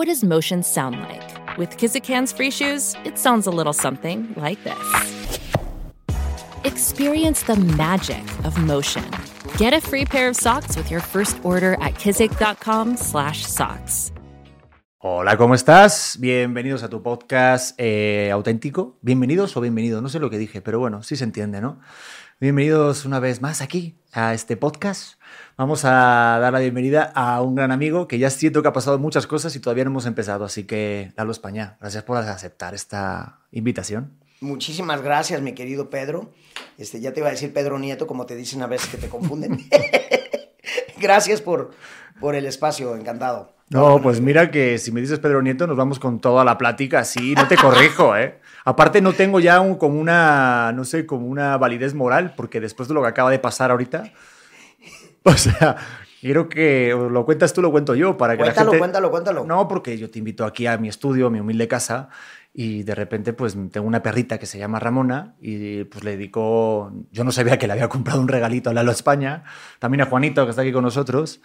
What does motion sound like? With Kizikans free shoes, it sounds a little something like this. Experience the magic of motion. Get a free pair of socks with your first order at kizik.com/socks. Hola, ¿cómo estás? Bienvenidos a tu podcast eh, auténtico. Bienvenidos o bienvenido, no sé lo que dije, pero bueno, sí se entiende, ¿no? Bienvenidos una vez más aquí a este podcast. Vamos a dar la bienvenida a un gran amigo que ya siento que ha pasado muchas cosas y todavía no hemos empezado, así que Lalo España, gracias por aceptar esta invitación. Muchísimas gracias, mi querido Pedro. Este, ya te iba a decir Pedro Nieto, como te dicen a veces que te confunden. gracias por, por el espacio, encantado. No, pues mira que si me dices Pedro Nieto, nos vamos con toda la plática así, no te corrijo, ¿eh? Aparte no tengo ya un, como una, no sé, como una validez moral, porque después de lo que acaba de pasar ahorita, o sea, quiero que lo cuentas tú, lo cuento yo, para que cuéntalo, la gente... Cuéntalo, cuéntalo, No, porque yo te invito aquí a mi estudio, a mi humilde casa, y de repente pues tengo una perrita que se llama Ramona y pues le dedico, yo no sabía que le había comprado un regalito a Lalo España, también a Juanito que está aquí con nosotros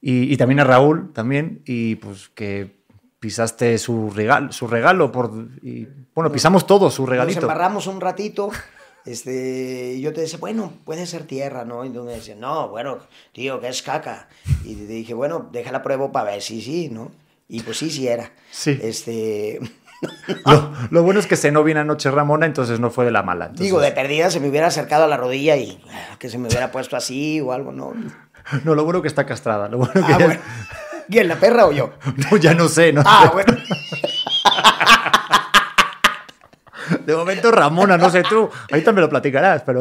y, y también a Raúl también y pues que pisaste su regalo, su regalo por, y, bueno, pisamos todos su regalito. Nos embarramos un ratito. Este, y yo te decía, bueno, puede ser tierra, ¿no? Y tú me decías, no, bueno, tío, que es caca. Y te dije, bueno, déjala pruebo para ver si sí, ¿no? Y pues sí, sí era. Sí. Este, Lo, lo, bueno es que cenó bien anoche Ramona, entonces no fue de la mala. Entonces... Digo, de perdida se me hubiera acercado a la rodilla y que se me hubiera puesto así o algo, ¿no? No, lo bueno que está castrada. Lo bueno que ah, ya... bueno. ¿Quién, la perra o yo? No, ya no sé. No ah, bueno. De momento Ramona, no sé tú. Ahorita me lo platicarás, pero...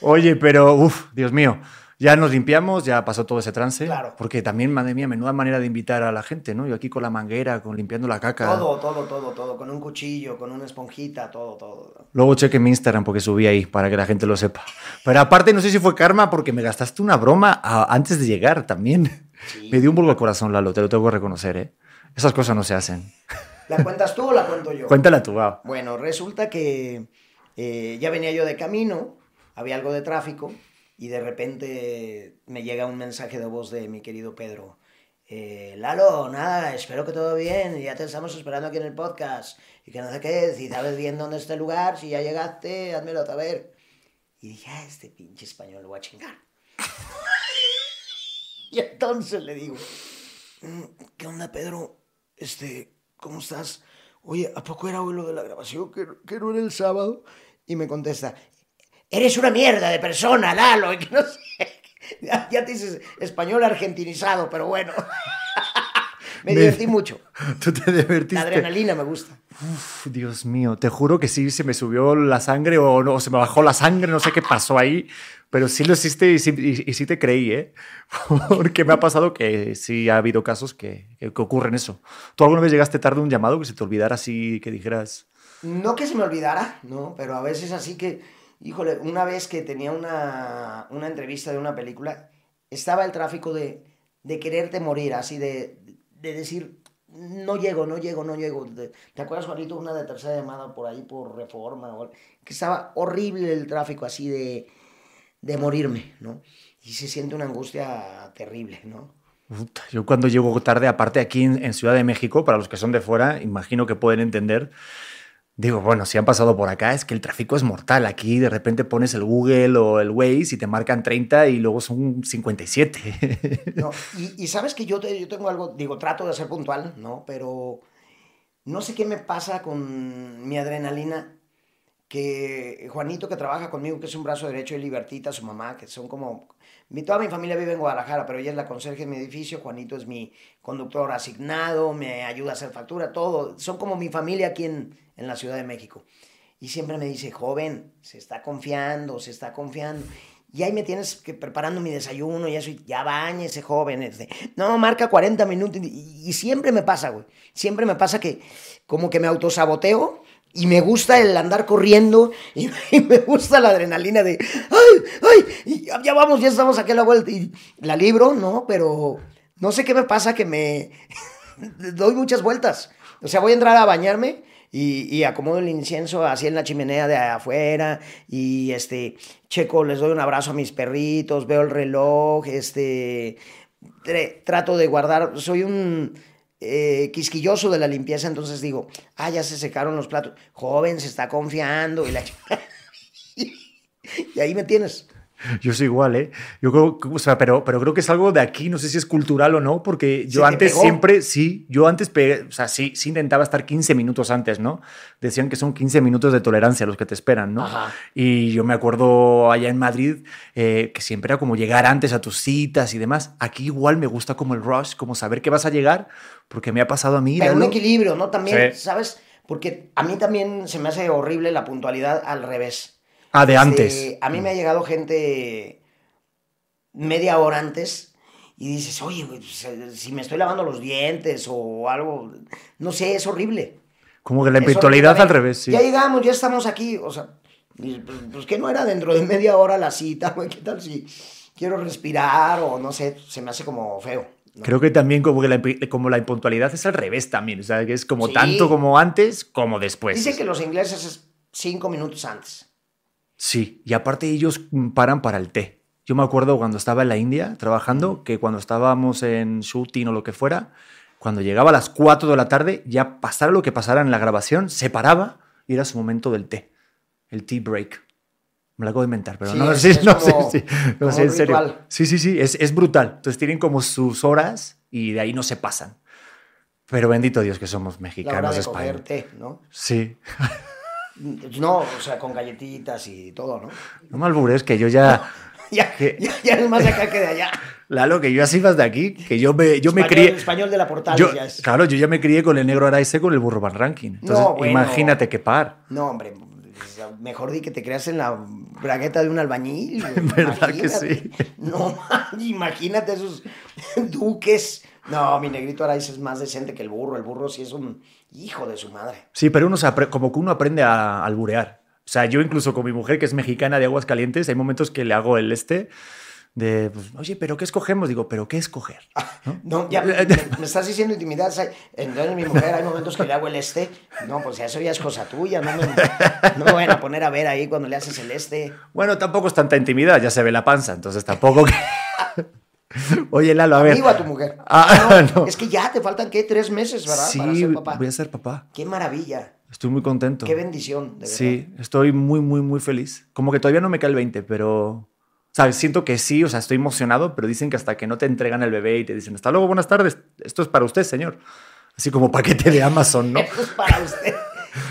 Oye, pero, uff, Dios mío. Ya nos limpiamos, ya pasó todo ese trance. Claro. Porque también, madre mía, menuda manera de invitar a la gente, ¿no? Yo aquí con la manguera, con limpiando la caca. Todo, todo, todo, todo. Con un cuchillo, con una esponjita, todo, todo. Luego cheque mi Instagram porque subí ahí para que la gente lo sepa. Pero aparte, no sé si fue karma porque me gastaste una broma a, antes de llegar también. Sí. Me dio un bulbo al corazón, Lalo, te lo tengo que reconocer, ¿eh? Esas cosas no se hacen. ¿La cuentas tú o la cuento yo? Cuéntala tú, va. Bueno, resulta que eh, ya venía yo de camino, había algo de tráfico y de repente me llega un mensaje de voz de mi querido Pedro. Eh, Lalo, nada, espero que todo bien, ya te estamos esperando aquí en el podcast. Y que no sé qué, si sabes bien dónde está el lugar, si ya llegaste, házmelo saber. Y dije, ah, este pinche español lo voy a chingar. y entonces le digo, "Mm, ¿qué onda, Pedro? Este, ¿cómo estás? Oye, ¿a poco era hoy de la grabación? ¿Que, que no era el sábado? Y me contesta, eres una mierda de persona, Lalo, y que no sé. Ya, ya te dices español argentinizado, pero bueno. me divertí mucho. Tú te divertiste. La adrenalina me gusta. Uf, Dios mío, te juro que sí se me subió la sangre o, no, se me bajó la sangre, no sé qué pasó ahí, pero sí lo hiciste y sí, y, y sí te creí, ¿eh? Porque me ha pasado que sí ha habido casos que, que, que ocurren eso. ¿Tú alguna vez llegaste tarde a un llamado que se te olvidara así, que dijeras... No que se me olvidara, no, pero a veces así que, híjole, una vez que tenía una, una entrevista de una película, estaba el tráfico de, de quererte morir, así de, de decir, no llego, no llego, no llego. ¿Te acuerdas, Juanito, una de tercera llamada por ahí, por reforma? Que estaba horrible el tráfico, así de, de morirme, ¿no? Y se siente una angustia terrible, ¿no? Yo cuando llego tarde, aparte aquí en, en Ciudad de México, para los que son de fuera, imagino que pueden entender, Digo, bueno, si han pasado por acá, es que el tráfico es mortal. Aquí de repente pones el Google o el Waze y te marcan 30 y luego son 57. No, y, y, sabes que yo, te, yo tengo algo, digo, trato de ser puntual, ¿no? Pero no sé qué me pasa con mi adrenalina, que Juanito que trabaja conmigo, que es un brazo derecho, y Libertita, su mamá, que son como... Mi, toda mi familia vive en Guadalajara, pero ella es la conserje de mi edificio, Juanito es mi conductor asignado, me ayuda a hacer factura, todo. Son como mi familia aquí en, en la Ciudad de México. Y siempre me dice, joven, se está confiando, se está confiando. Y ahí me tienes que preparando mi desayuno y eso, y ya bañese, joven. Este. No, marca 40 minutos. Y, y siempre me pasa, güey. Siempre me pasa que como que me autosaboteo y me gusta el andar corriendo y, me gusta la adrenalina de, ay, ay, ya, ya vamos, ya estamos aquí a la vuelta. Y la libro, ¿no? Pero no sé qué me pasa que me doy muchas vueltas. O sea, voy a entrar a bañarme y, y acomodo el incienso así en la chimenea de afuera y este checo, les doy un abrazo a mis perritos, veo el reloj, este trato de guardar, soy un eh, quisquilloso de la limpieza, entonces digo, ah, ya se secaron los platos, joven, se está confiando y la ch- y ahí me tienes. Yo soy igual, ¿eh? Yo creo, o sea, pero, pero creo que es algo de aquí, no sé si es cultural o no, porque yo ¿Se te antes pegó? siempre, sí, yo antes, pegué, o sea, sí, sí intentaba estar 15 minutos antes, ¿no? Decían que son 15 minutos de tolerancia los que te esperan, ¿no? Ajá. Y yo me acuerdo allá en Madrid eh, que siempre era como llegar antes a tus citas y demás. Aquí igual me gusta como el rush, como saber que vas a llegar, porque me ha pasado a mí. Pero un equilibrio, ¿no? También, Sí. ¿sabes? Porque a mí también se me hace horrible la puntualidad al revés. Ah, de Este, antes. A mí me ha llegado gente media hora antes y dices, oye, güey, pues, eh, si me estoy lavando los dientes o algo, no sé, es horrible. Como que la horrible. al revés, sí. Ya llegamos, ya estamos aquí, o sea, pues, pues que no era dentro de media hora la cita, güey, ¿qué tal si quiero respirar o no sé, se me hace como feo. ¿No? Creo que también como, que la, como la impuntualidad es al revés también. O sea, que es como Sí. tanto como antes como después. Dicen que los ingleses es cinco minutos antes. Sí, y aparte ellos paran para el té. Yo me acuerdo cuando estaba en la India trabajando, que cuando estábamos en shooting o lo que fuera, cuando llegaba a las 4 de la tarde, ya pasara lo que pasara en la grabación, se paraba y era su momento del té, el tea break. Me lo acabo de inventar, pero Sí, no, es no como- sé, sí, no sé, en serio. ritual. Sí, sí, sí, es, es brutal. Entonces tienen como sus horas y de ahí no se pasan. Pero bendito Dios que somos La hora mexicanos de españoles. ¿no? Sí. No, o sea, con galletitas y todo, ¿no? No me albures, que yo ya... Ya, ¿Qué? ya, ya es más acá que de allá. Lalo, que yo así vas de aquí, que yo me, yo me español, crié... español de la portal Yo, ya es. claro, yo ya me crié con el negro Araize con el burro Van Ranking. Entonces, No, bueno. imagínate qué par. No, hombre, mejor di que te creas en la bragueta de un albañil. ¿Verdad que Imagínate. sí? No, imagínate esos duques. No, mi negrito Araiz es más decente que el burro. El burro sí es un hijo de su madre. Sí, pero uno se como que uno aprende a alburear. O sea, yo incluso con mi mujer, que es mexicana de aguas calientes, hay momentos que le hago el este de, pues, oye, ¿pero qué escogemos? Digo, ¿pero qué escoger? ¿No? No, ya me, me estás diciendo intimidad. Entonces, mi mujer, hay momentos que le hago el este. No, pues eso ya es cosa tuya. No me, no me vayan a poner a ver ahí cuando le haces el este. Bueno, tampoco es tanta intimidad, ya se ve la panza, entonces tampoco... que- Oye, Lalo, a ver. Amigo a tu mujer. Ah, no. Es que ya te faltan, ¿qué? Tres meses, ¿verdad? Para Sí, ser papá. voy a ser papá. Qué maravilla. Estoy muy contento. Qué bendición, de verdad. Sí, estoy muy, muy, muy feliz. Como que todavía no me cae el 20, pero... ¿Sabes? Siento que sí, o sea, estoy emocionado, pero dicen que hasta que no te entregan el bebé y te dicen, hasta luego, buenas tardes, esto es para usted, señor. Así como paquete de Amazon, ¿no? Esto es para usted.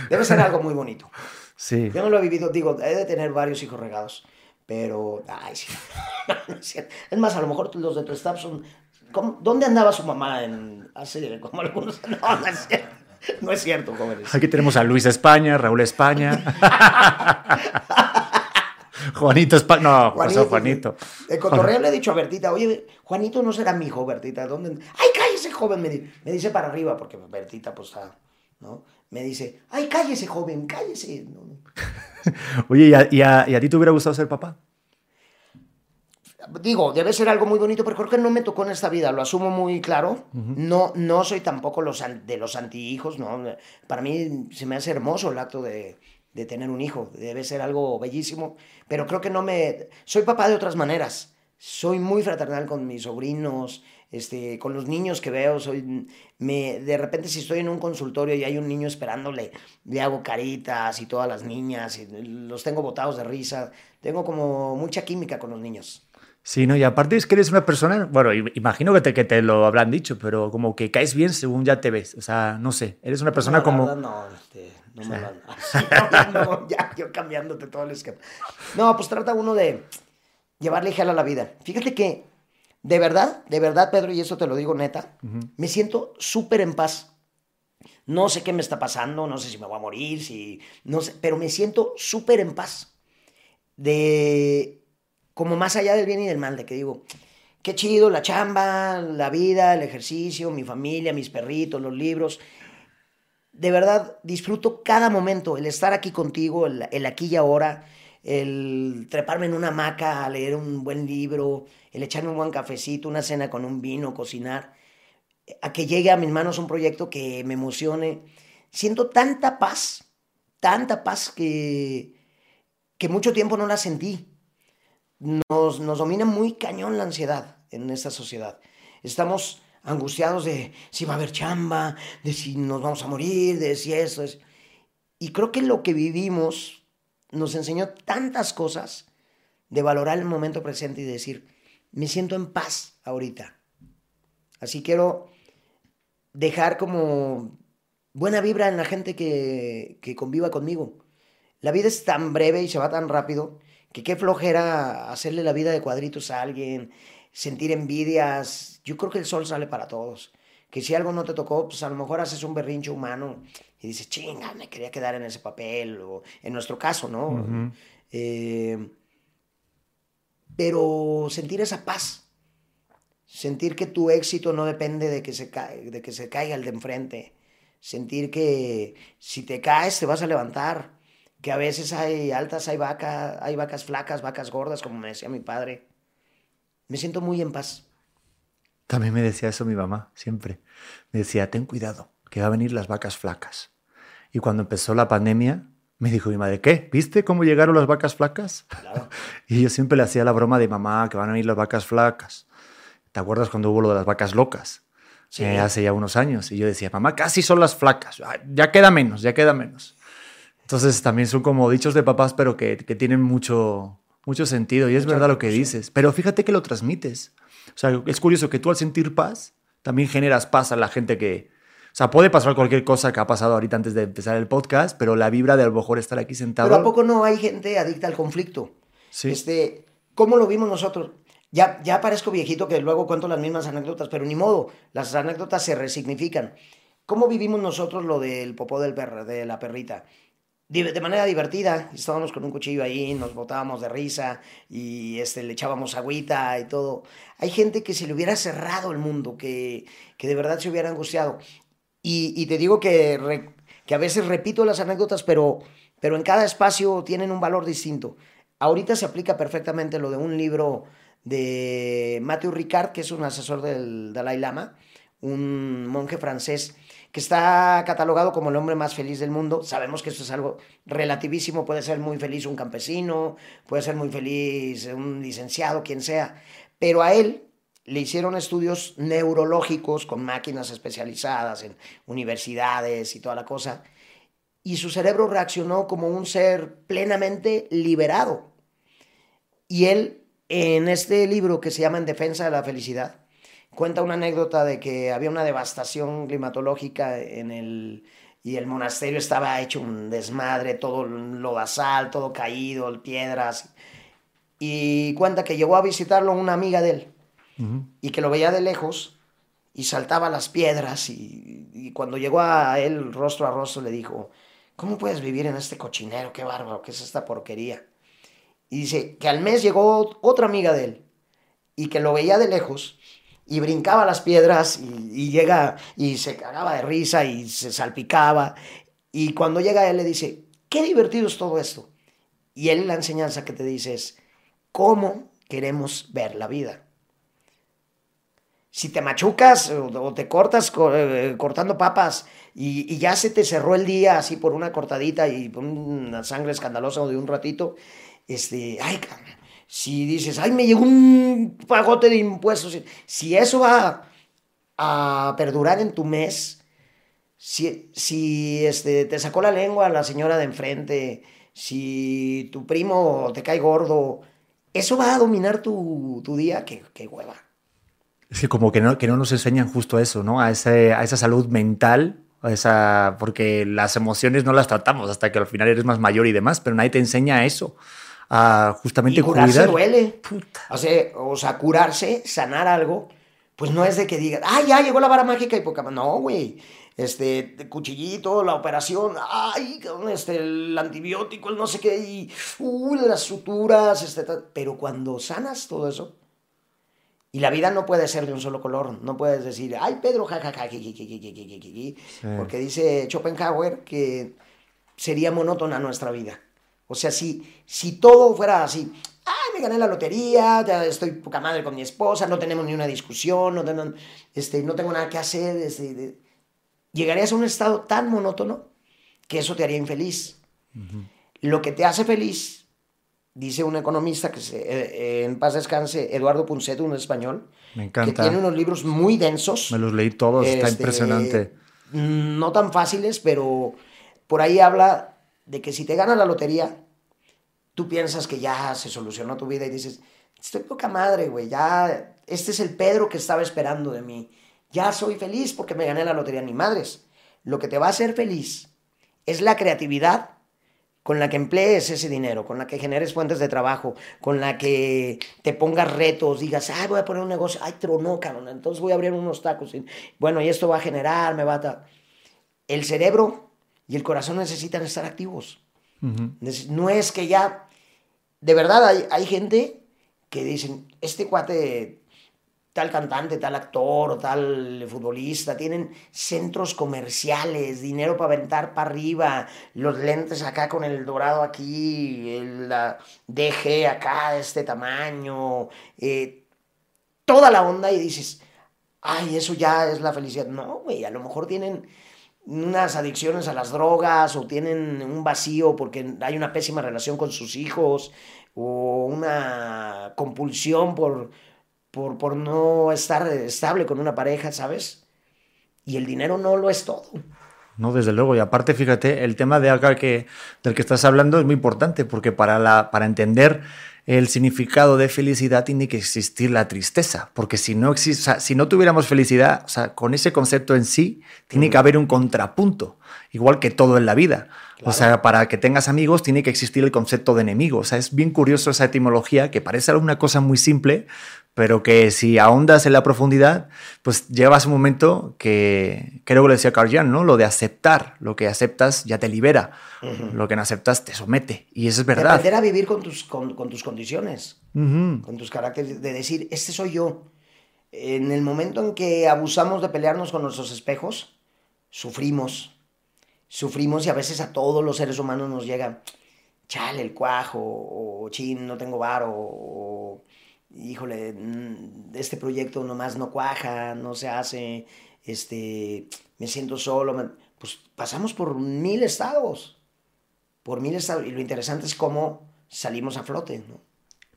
Debe ser algo muy bonito. Sí. Yo no lo he vivido, digo, he de tener varios hijos regados, pero, ay, sí. Es más, a lo mejor los de tu staff son, ¿cómo- ¿dónde andaba su mamá en, hace como algunos, no, no es cierto, no es cierto, jóvenes. Aquí tenemos a Luis España, Raúl España. Juanito España. No, pasó Juanito. De cotorreo le he dicho a Bertita, oye, Juanito no será mi hijo, Bertita, ¿dónde? ¡Ay, cállese, joven! Me, di- me dice para arriba, porque Bertita, pues, está, ¿no? Me dice, ¡ay, cállese, joven, cállese! No, no. Oye, ¿y a, y a- y a ti te hubiera gustado ser papá? Digo, debe ser algo muy bonito, pero creo que no me tocó en esta vida, lo asumo muy claro. No no soy tampoco los, de los antihijos, ¿no? Para mí se me hace hermoso el acto de, de tener un hijo, debe ser algo bellísimo, pero creo que no me... Soy papá de otras maneras, soy muy fraternal con mis sobrinos, este, con los niños que veo, soy... Me, de repente si estoy en un consultorio y hay un niño esperándole, le hago caritas y todas las niñas, y los tengo botados de risa, tengo como mucha química con los niños. Sí, no, y aparte es que eres una persona, bueno, imagino que te, que te lo habrán dicho, pero como que caes bien según ya te ves. O sea, no sé, eres una persona No, como... no, no me Sí, no, no, ya, yo cambiándote todo el esquema. No, pues trata uno de llevarle gel a la vida. Fíjate que, de verdad, de verdad, Pedro, y eso te lo digo neta, me siento súper en paz. No sé qué me está pasando, no sé si me voy a morir, si, no sé, pero me siento súper en paz. De como más allá del bien y del mal, de que digo, qué chido la chamba, la vida, el ejercicio, mi familia, mis perritos, los libros. De verdad, disfruto cada momento, el estar aquí contigo, el, aquí y ahora, el treparme en una hamaca a leer un buen libro, el echarme un buen cafecito, una cena con un vino, cocinar, a que llegue a mis manos un proyecto que me emocione. Siento tanta paz, tanta paz que, que mucho tiempo no la sentí. Nos, nos domina muy cañón la ansiedad en esta sociedad. Estamos angustiados de si va a haber chamba, de si nos vamos a morir, de si eso es. Y creo que lo que vivimos nos enseñó tantas cosas de valorar el momento presente y decir, me siento en paz ahorita. Así quiero dejar como buena vibra en la gente que, que conviva conmigo. La vida es tan breve y se va tan rápido que qué flojera hacerle la vida de cuadritos a alguien, sentir envidias. Yo creo que el sol sale para todos. Que si algo no te tocó, pues a lo mejor haces un berrinche humano y dices, chinga, me quería quedar en ese papel, o en nuestro caso, ¿no? eh, pero sentir esa paz, sentir que tu éxito no depende de que se, de que se caiga el de enfrente, sentir que si te caes te vas a levantar, que a veces hay altas, hay vacas, hay vacas flacas, vacas gordas, como me decía mi padre. Me siento muy en paz. También me decía eso mi mamá, siempre. Me decía, ten cuidado, que va a venir las vacas flacas. Y cuando empezó la pandemia, me dijo mi madre, ¿qué? ¿Viste cómo llegaron las vacas flacas? Claro. y yo siempre le hacía la broma de mamá, que van a venir las vacas flacas. ¿Te acuerdas cuando hubo lo de las vacas locas? Sí. Eh, hace ya unos años. Y yo decía, mamá, casi son las flacas. Ah, Ya queda menos, ya queda menos. Entonces también son como dichos de papás, pero que, que tienen mucho, mucho sentido. Y es verdad lo que dices. Pero fíjate que lo transmites. O sea, es curioso que tú al sentir paz, también generas paz a la gente que... O sea, puede pasar cualquier cosa que ha pasado ahorita antes de empezar el podcast, pero la vibra de a lo mejor estar aquí sentado... Pero ¿a poco no hay gente adicta al conflicto? Sí. Este, ¿Cómo lo vimos nosotros? Ya, ya parezco viejito que luego cuento las mismas anécdotas, pero ni modo, las anécdotas se resignifican. ¿Cómo vivimos nosotros lo del popó del perro, de la perrita? De manera divertida, estábamos con un cuchillo ahí, nos botábamos de risa y este, le echábamos agüita y todo. Hay gente que se le hubiera cerrado el mundo, que, que de verdad se hubiera angustiado. Y, y te digo que, que a veces repito las anécdotas, pero, pero en cada espacio tienen un valor distinto. Ahorita se aplica perfectamente lo de un libro de Matthew Ricard, que es un asesor del Dalai Lama, un monje francés que está catalogado como el hombre más feliz del mundo. Sabemos que esto es algo relativísimo, puede ser muy feliz un campesino, puede ser muy feliz un licenciado, quien sea, pero a él le hicieron estudios neurológicos con máquinas especializadas en universidades y toda la cosa, y su cerebro reaccionó como un ser plenamente liberado. Y él, en este libro que se llama En Defensa de la Felicidad, cuenta una anécdota de que había una devastación climatológica en el y el monasterio estaba hecho un desmadre, todo lodazal, todo caído, piedras. Y cuenta que llegó a visitarlo una amiga de él y que lo veía de lejos y saltaba las piedras y, y cuando llegó a él rostro a rostro le dijo, ¿cómo puedes vivir en este cochinero? Qué bárbaro, ¿qué es esta porquería? Y dice que al mes llegó otra amiga de él y que lo veía de lejos y brincaba las piedras y, y llega y se cagaba de risa y se salpicaba. Y cuando llega él le dice, qué divertido es todo esto. Y él la enseñanza que te dice es, ¿cómo queremos ver la vida? Si te machucas o, te cortas co- eh, cortando papas y, y ya se te cerró el día así por una cortadita y por una sangre escandalosa de un ratito, este, ay, cabrón, si dices, ay, me llegó un pagote de impuestos, si- eso va a perdurar en tu mes, si, si este, te sacó la lengua la señora de enfrente, si tu primo te cae gordo, eso va a dominar tu, tu día, qué, qué hueva. Es que como que no, que no nos enseñan justo eso, ¿no? A, ese, a esa salud mental, esa, porque las emociones no las tratamos hasta que al final eres más mayor y demás, pero nadie te enseña eso, a justamente Y curarse cuidar. duele. Puta. O sea, o sea, curarse, sanar algo, pues no es de que digas, ah, ya llegó la vara mágica y poca. No, güey. este, cuchillito, la operación, ay, este, el antibiótico, el no sé qué, y uy, las suturas, este, pero cuando sanas todo eso, y la vida no puede ser de un solo color, no puedes decir, ay, Pedro, jajaja, porque dice Schopenhauer que sería monótona nuestra vida. O sea, si, si todo fuera así, ay, me gané la lotería, ya estoy poca madre con mi esposa, no tenemos ni una discusión, no tengo, este, no tengo nada que hacer, este, llegarías a un estado tan monótono que eso te haría infeliz. Lo que te hace feliz, dice un economista que se, eh, en paz descanse, Eduardo Punceto, un español, me encanta. que tiene unos libros muy densos. Me los leí todos, está este, impresionante. No tan fáciles, pero por ahí habla de que si te gana la lotería, tú piensas que ya se solucionó tu vida y dices, estoy poca madre, güey, ya, este es el Pedro que estaba esperando de mí. Ya soy feliz porque me gané la lotería. Ni madres. Lo que te va a hacer feliz es la creatividad con la que emplees ese dinero, con la que generes fuentes de trabajo, con la que te pongas retos, digas, ay, voy a poner un negocio, ay, tronó, cabrón, entonces voy a abrir unos tacos. Bueno, y esto va a generar, me va a... El cerebro y el corazón necesitan estar activos. No es que ya, de verdad hay, hay gente que dicen, este cuate tal cantante, tal actor o tal futbolista, tienen centros comerciales, dinero para aventar para arriba, los lentes acá con el dorado aquí, la DG acá de este tamaño, eh, toda la onda y dices, ay, eso ya es la felicidad. No, güey, a lo mejor tienen unas adicciones a las drogas o tienen un vacío porque hay una pésima relación con sus hijos o una compulsión por por, por no estar estable con una pareja, ¿sabes? Y el dinero no lo es todo. No, desde luego. Y aparte, fíjate, el tema de acá que, del que estás hablando es muy importante porque para, la, para entender el significado de felicidad tiene que existir la tristeza, porque si no, existe, si no tuviéramos felicidad, o sea, con ese concepto en sí, tiene que haber un contrapunto, igual que todo en la vida. O sea, para que tengas amigos tiene que existir el concepto de enemigo. O sea, es bien curioso esa etimología que parece una cosa muy simple, pero que si ahondas en la profundidad, pues llevas un momento que creo que lo decía Carl Jung, ¿no? Lo de aceptar, lo que aceptas ya te libera, lo que no aceptas te somete, y eso es verdad. aprender a vivir con tus, con, tus condiciones, con tus caracteres, de decir, este soy yo. En el momento en que abusamos de pelearnos con nuestros espejos, sufrimos, sufrimos y a veces a todos los seres humanos nos llega, chale, el cuajo, o chin, no tengo varo, o híjole, mm, este proyecto nomás no cuaja, no se hace, este, me siento solo, pues pasamos por mil estados, por mil estados, y lo interesante es cómo salimos a flote, ¿no?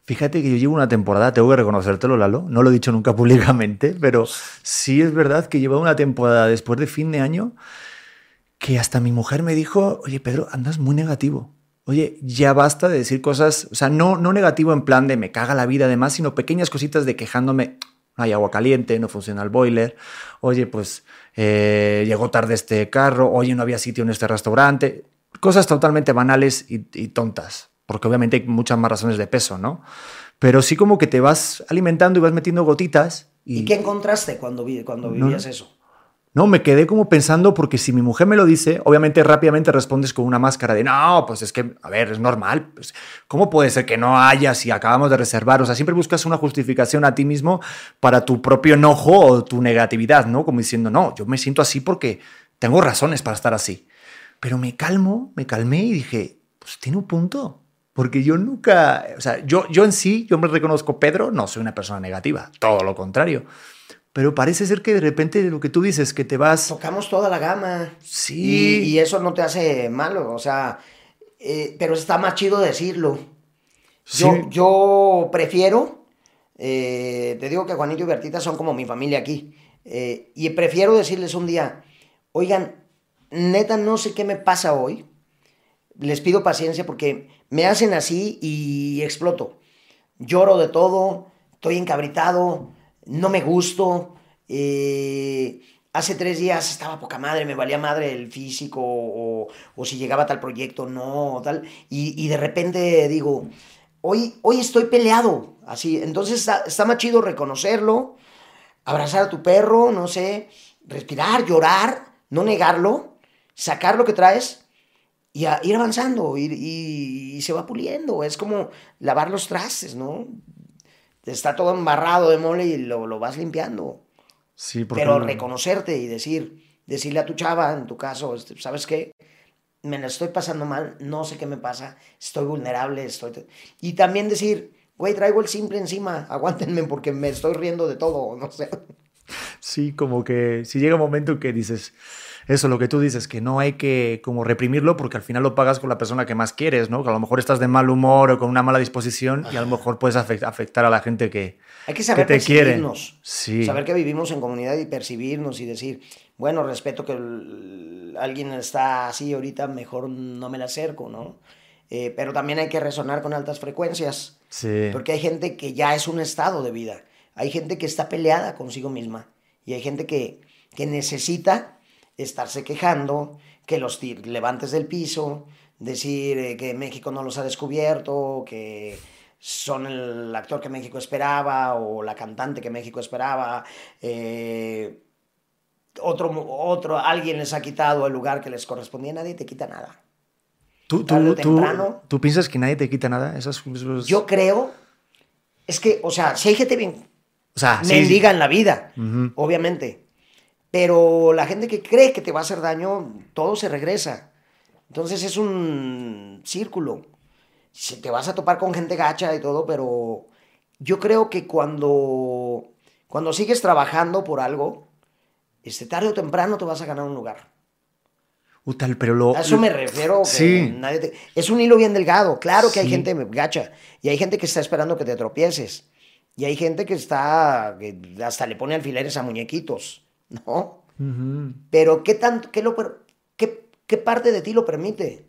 Fíjate que yo llevo una temporada, tengo que reconocértelo, Lalo, no lo he dicho nunca públicamente, pero sí es verdad que llevo una temporada después de fin de año que hasta mi mujer me dijo, oye Pedro, andas muy negativo. Oye, ya basta de decir cosas, o sea, no, no negativo en plan de me caga la vida además, sino pequeñas cositas de quejándome, no hay agua caliente, no funciona el boiler, oye, pues eh, llegó tarde este carro, oye, no había sitio en este restaurante, cosas totalmente banales y, tontas, porque obviamente hay muchas más razones de peso, ¿no? Pero sí como que te vas alimentando y vas metiendo gotitas. ¿Y, qué encontraste cuando, cuando vivías eso? No, me quedé como pensando porque si mi mujer me lo dice, obviamente rápidamente respondes con una máscara de no, pues es que, a ver, es normal. Pues, ¿Cómo puede ser que no haya si acabamos de reservar? O sea, siempre buscas una justificación a ti mismo para tu propio enojo o tu negatividad, ¿no? Como diciendo, no, yo me siento así porque tengo razones para estar así. Pero me calmo, me calmé y dije, pues tiene un punto. Porque yo nunca, o sea, yo, yo en sí, yo me reconozco Pedro, no soy una persona negativa, todo lo contrario. Pero parece ser que de repente lo que tú dices, que te vas... Tocamos toda la gama. Sí. Y, eso no te hace malo, o sea, eh, pero está más chido decirlo. Yo, yo prefiero, eh, te digo que Juanito y Bertita son como mi familia aquí, eh, y prefiero decirles un día, oigan, neta no sé qué me pasa hoy, les pido paciencia porque me hacen así y exploto. Lloro de todo, estoy encabritado, no me gusto. Eh, hace tres días estaba poca madre, me valía madre el físico o, si llegaba a tal proyecto, no, tal. Y, de repente digo, hoy, hoy estoy peleado, así. Entonces está, más chido reconocerlo, abrazar a tu perro, no sé, respirar, llorar, no negarlo, sacar lo que traes y a, ir avanzando y, y, se va puliendo. Es como lavar los trastes, ¿no? Está todo embarrado de mole y lo, lo vas limpiando. Sí, porque... Pero reconocerte y decir, decirle a tu chava, en tu caso, este, ¿sabes qué? Me la estoy pasando mal, no sé qué me pasa, estoy vulnerable, estoy... Y también decir, güey, traigo el simple encima, aguántenme porque me estoy riendo de todo, no sé. Sí, como que si llega un momento que dices, eso, lo que tú dices, que no hay que como reprimirlo porque al final lo pagas con la persona que más quieres, ¿no? Que a lo mejor estás de mal humor o con una mala disposición y a lo mejor puedes afectar a la gente que, hay que saber que te quiere. Sí. Saber que vivimos en comunidad y percibirnos y decir, bueno, respeto que alguien está así ahorita, mejor no me la acerco, ¿no? Eh, pero también hay que resonar con altas frecuencias. Sí. Porque hay gente que ya es un estado de vida. Hay gente que está peleada consigo misma. Y hay gente que, que necesita estarse quejando, que los levantes del piso, decir eh, que México no los ha descubierto, que son el actor que México esperaba o la cantante que México esperaba. Eh, otro, otro, alguien les ha quitado el lugar que les correspondía, nadie te quita nada. ¿Tú, tú, temprano, tú, piensas que nadie te quita nada? Yo creo, es que, o sea, si hay gente bien, o sea, mendiga en la vida, obviamente, pero la gente que cree que te va a hacer daño, todo se regresa. Entonces es un círculo. Te vas a topar con gente gacha y todo, pero yo creo que cuando, cuando sigues trabajando por algo, este, tarde o temprano te vas a ganar un lugar. Utal, pero lo, a eso me refiero. sí. es un hilo bien delgado. Claro que hay gente gacha y hay gente que está esperando que te tropieces. Y hay gente que está, que hasta le pone alfileres a muñequitos, ¿no? Pero ¿qué, tanto, qué, lo, qué, qué parte de ti lo permite?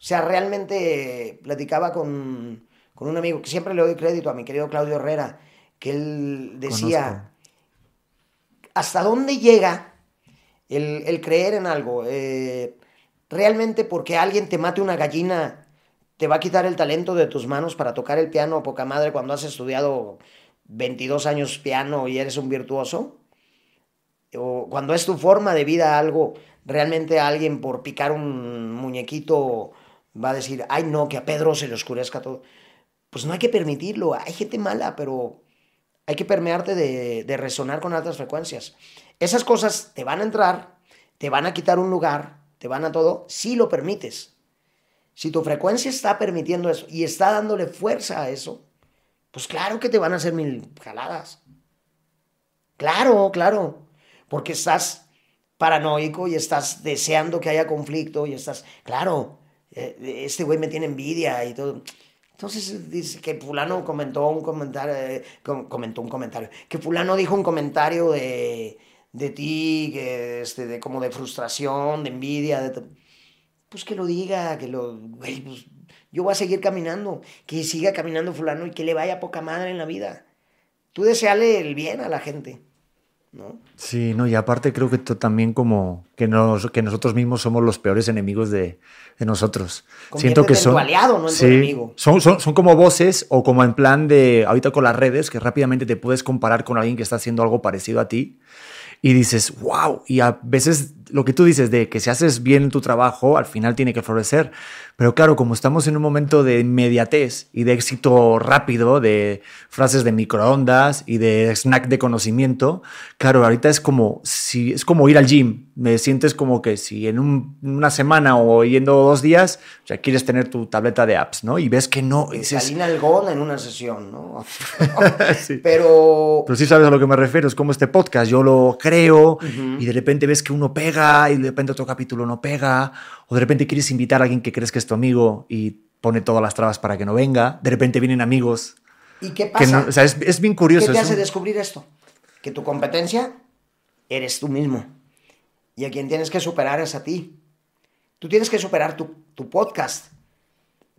O sea, realmente platicaba con, con, un amigo, que siempre le doy crédito a mi querido Claudio Herrera, que él decía, ¿hasta dónde llega el, el creer en algo? Eh, realmente porque alguien te mate una gallina, te va a quitar el talento de tus manos para tocar el piano poca madre cuando has estudiado 22 años piano y eres un virtuoso? O cuando es tu forma de vida algo, realmente alguien por picar un muñequito va a decir, ay no, que a Pedro se le oscurezca todo. Pues no hay que permitirlo. Hay gente mala, pero hay que permearte de, de resonar con altas frecuencias. Esas cosas te van a entrar, te van a quitar un lugar, te van a todo, si lo permites. Si tu frecuencia está permitiendo eso y está dándole fuerza a eso, pues claro que te van a hacer mil jaladas. Claro, claro. Porque estás paranoico y estás deseando que haya conflicto y estás, claro, eh, este güey me tiene envidia y todo. Entonces dice que fulano comentó un comentario, eh, comentó un comentario, que fulano dijo un comentario de, de ti, que este, de como de frustración, de envidia, de pues que lo diga, que lo, güey, pues yo voy a seguir caminando, que siga caminando fulano y que le vaya poca madre en la vida. Tú deseale el bien a la gente. ¿No? Sí, no, y aparte creo que también como que, nos, que nosotros mismos somos los peores enemigos de, de nosotros. Siento que son... aliado, no sí, enemigo. Son, son, son, como voces o como en plan de, ahorita con las redes, que rápidamente te puedes comparar con alguien que está haciendo algo parecido a ti y dices, wow, y a veces lo que tú dices de que si haces bien tu trabajo, al final tiene que florecer. Pero claro, como estamos en un momento de inmediatez y de éxito rápido, de frases de microondas y de snack de conocimiento, claro, ahorita es como, si, es como ir al gym. Me sientes como que si en una semana o yendo dos días, ya quieres tener tu tableta de apps, ¿no? Y ves que no. Dices, Algón en una sesión, ¿no? Pero... Pero sí sabes a lo que me refiero, es como este podcast, yo lo creo y de repente ves que uno pega y de repente otro capítulo no pega, o de repente quieres invitar a alguien que crees que es tu amigo y pone todas las trabas para que no venga, de repente vienen amigos. ¿Y qué pasa? o sea, es, es, bien curioso. ¿Qué te hace descubrir esto? Que tu competencia eres tú mismo. Y a quien tienes que superar es a ti. Tú tienes que superar tu, tu podcast.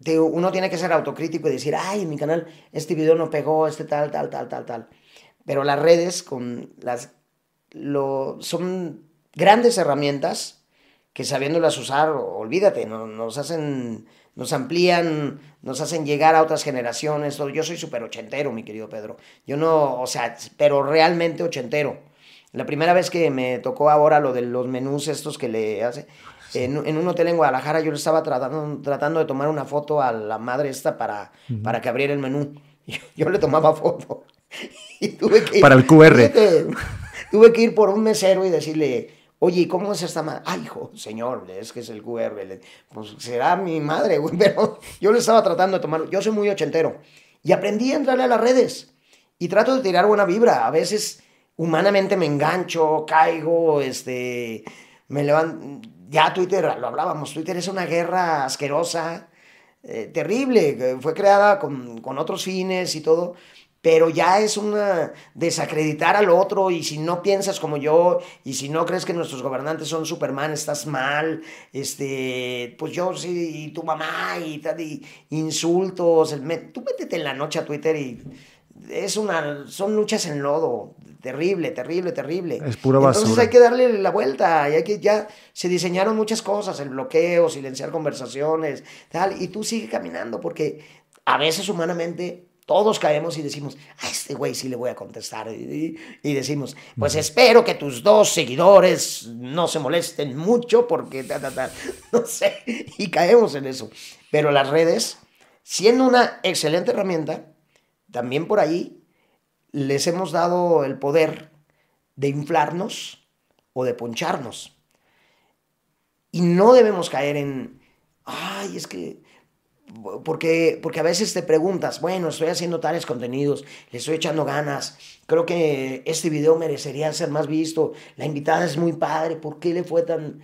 uno tiene que ser autocrítico y decir, ay, en mi canal este video no pegó, este tal, tal, tal, tal, tal. Pero las redes con las, lo, son grandes herramientas que sabiéndolas usar, olvídate, nos hacen, nos amplían, nos hacen llegar a otras generaciones. Yo soy súper ochentero, mi querido Pedro. Yo no, o sea, pero realmente ochentero. La primera vez que me tocó ahora lo de los menús estos que le hace, en, en un hotel en Guadalajara yo le estaba tratando, tratando de tomar una foto a la madre esta para, para que abriera el menú. Yo, yo le tomaba foto. Y tuve que ir- Para el QR. Fíjate, tuve que ir por un mesero y decirle, oye, ¿y ¿cómo es esta madre? Ay, hijo, señor, es que es el QR. Pues será mi madre, güey, pero yo le estaba tratando de tomar. Yo soy muy ochentero. Y aprendí a entrarle a las redes. Y trato de tirar buena vibra. A veces humanamente me engancho, caigo, este, me levanto. Ya Twitter, lo hablábamos, Twitter es una guerra asquerosa, eh, terrible, fue creada con, con otros fines y todo, pero ya es una desacreditar al otro y si no piensas como yo y si no crees que nuestros gobernantes son Superman, estás mal, este, pues yo sí, y tu mamá y, tal, y insultos, el me- tú métete en la noche a Twitter y es una, son luchas en lodo, terrible, terrible, terrible. Es pura Entonces basura. hay que darle la vuelta y hay que ya se diseñaron muchas cosas, el bloqueo, silenciar conversaciones, tal, y tú sigue caminando porque a veces humanamente todos caemos y decimos, a este güey sí le voy a contestar. Y, y decimos, pues espero que tus dos seguidores no se molesten mucho porque, ta, ta, ta", no sé, y caemos en eso. Pero las redes, siendo una excelente herramienta, también por ahí les hemos dado el poder de inflarnos o de poncharnos. Y no debemos caer en, ay, es que, porque, porque a veces te preguntas, bueno, estoy haciendo tales contenidos, le estoy echando ganas, creo que este video merecería ser más visto, la invitada es muy padre, ¿por qué le fue tan...?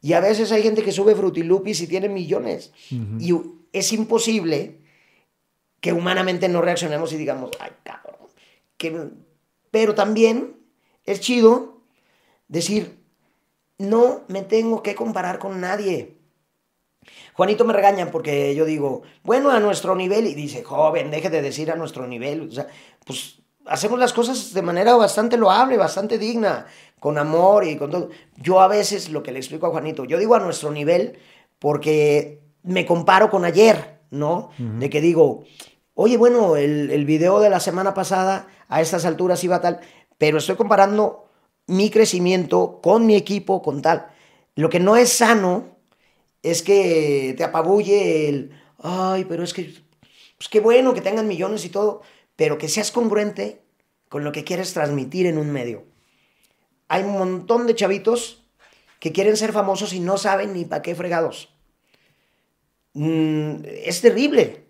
Y a veces hay gente que sube frutilupis y tiene millones. Y es imposible que humanamente no reaccionemos y digamos, ay, cabrón. Que... Pero también es chido decir, no me tengo que comparar con nadie. Juanito me regaña porque yo digo, bueno, a nuestro nivel, y dice, joven, deje de decir a nuestro nivel. O sea, pues hacemos las cosas de manera bastante loable, bastante digna, con amor y con todo. Yo a veces lo que le explico a Juanito, yo digo a nuestro nivel porque me comparo con ayer, ¿no? De que digo, oye, bueno, el, el video de la semana pasada a estas alturas iba tal, pero estoy comparando mi crecimiento con mi equipo, con tal. Lo que no es sano es que te apabulle el, ay, pero es que, pues qué bueno que tengan millones y todo, pero que seas congruente con lo que quieres transmitir en un medio. Hay un montón de chavitos que quieren ser famosos y no saben ni para qué fregados. Mm, es terrible,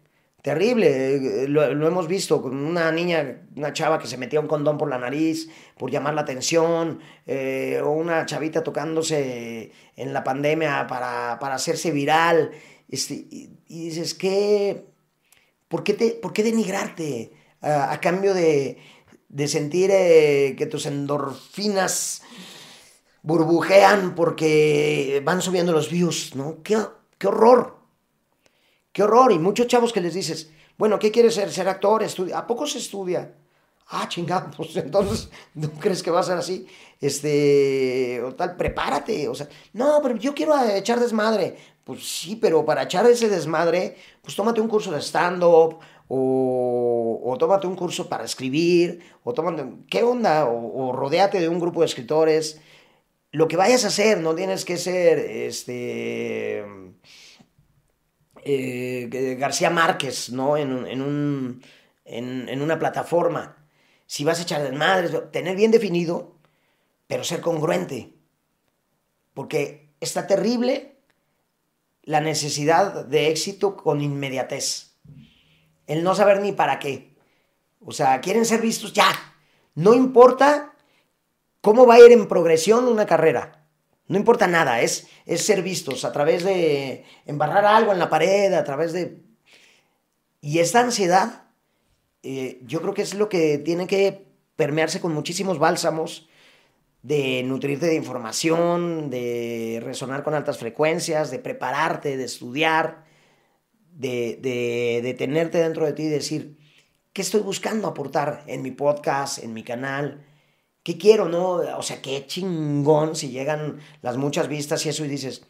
terrible. Lo, lo, hemos visto con una niña, una chava que se metía un condón por la nariz por llamar la atención, eh, o una chavita tocándose en la pandemia para, para hacerse viral. Este, y, dices, ¿qué? ¿Por qué, te, por qué denigrarte a, a cambio de, de sentir eh, que tus endorfinas burbujean porque van subiendo los views? ¿no? ¿Qué, qué horror! ¡Qué horror! Y muchos chavos que les dices, bueno, ¿qué quieres ser? ¿Ser actor? ¿Estudia? ¿A poco se estudia? Ah, chingado, pues entonces, ¿no crees que va a ser así? Este, o tal, prepárate, o sea, no, pero yo quiero echar desmadre. Pues sí, pero para echar ese desmadre, pues tómate un curso de stand-up, o, o, tómate un curso para escribir, o tómate, ¿qué onda? O, o rodéate de un grupo de escritores. Lo que vayas a hacer, no tienes que ser, este eh, García Márquez, ¿no? En, en, un, en, una plataforma. Si vas a echar de madre, tener bien definido, pero ser congruente. Porque está terrible la necesidad de éxito con inmediatez. El no saber ni para qué. O sea, quieren ser vistos ya. No importa cómo va a ir en progresión una carrera. No importa nada, es, es ser vistos a través de embarrar algo en la pared, a través de... Y esta ansiedad, eh, yo creo que es lo que tiene que permearse con muchísimos bálsamos, de nutrirte de información, de resonar con altas frecuencias, de prepararte, de estudiar, de, de, de tenerte dentro de ti y decir, ¿qué estoy buscando aportar en mi podcast, en mi canal? ¿Qué quiero, no? O sea, qué chingón si llegan las muchas vistas y eso y dices,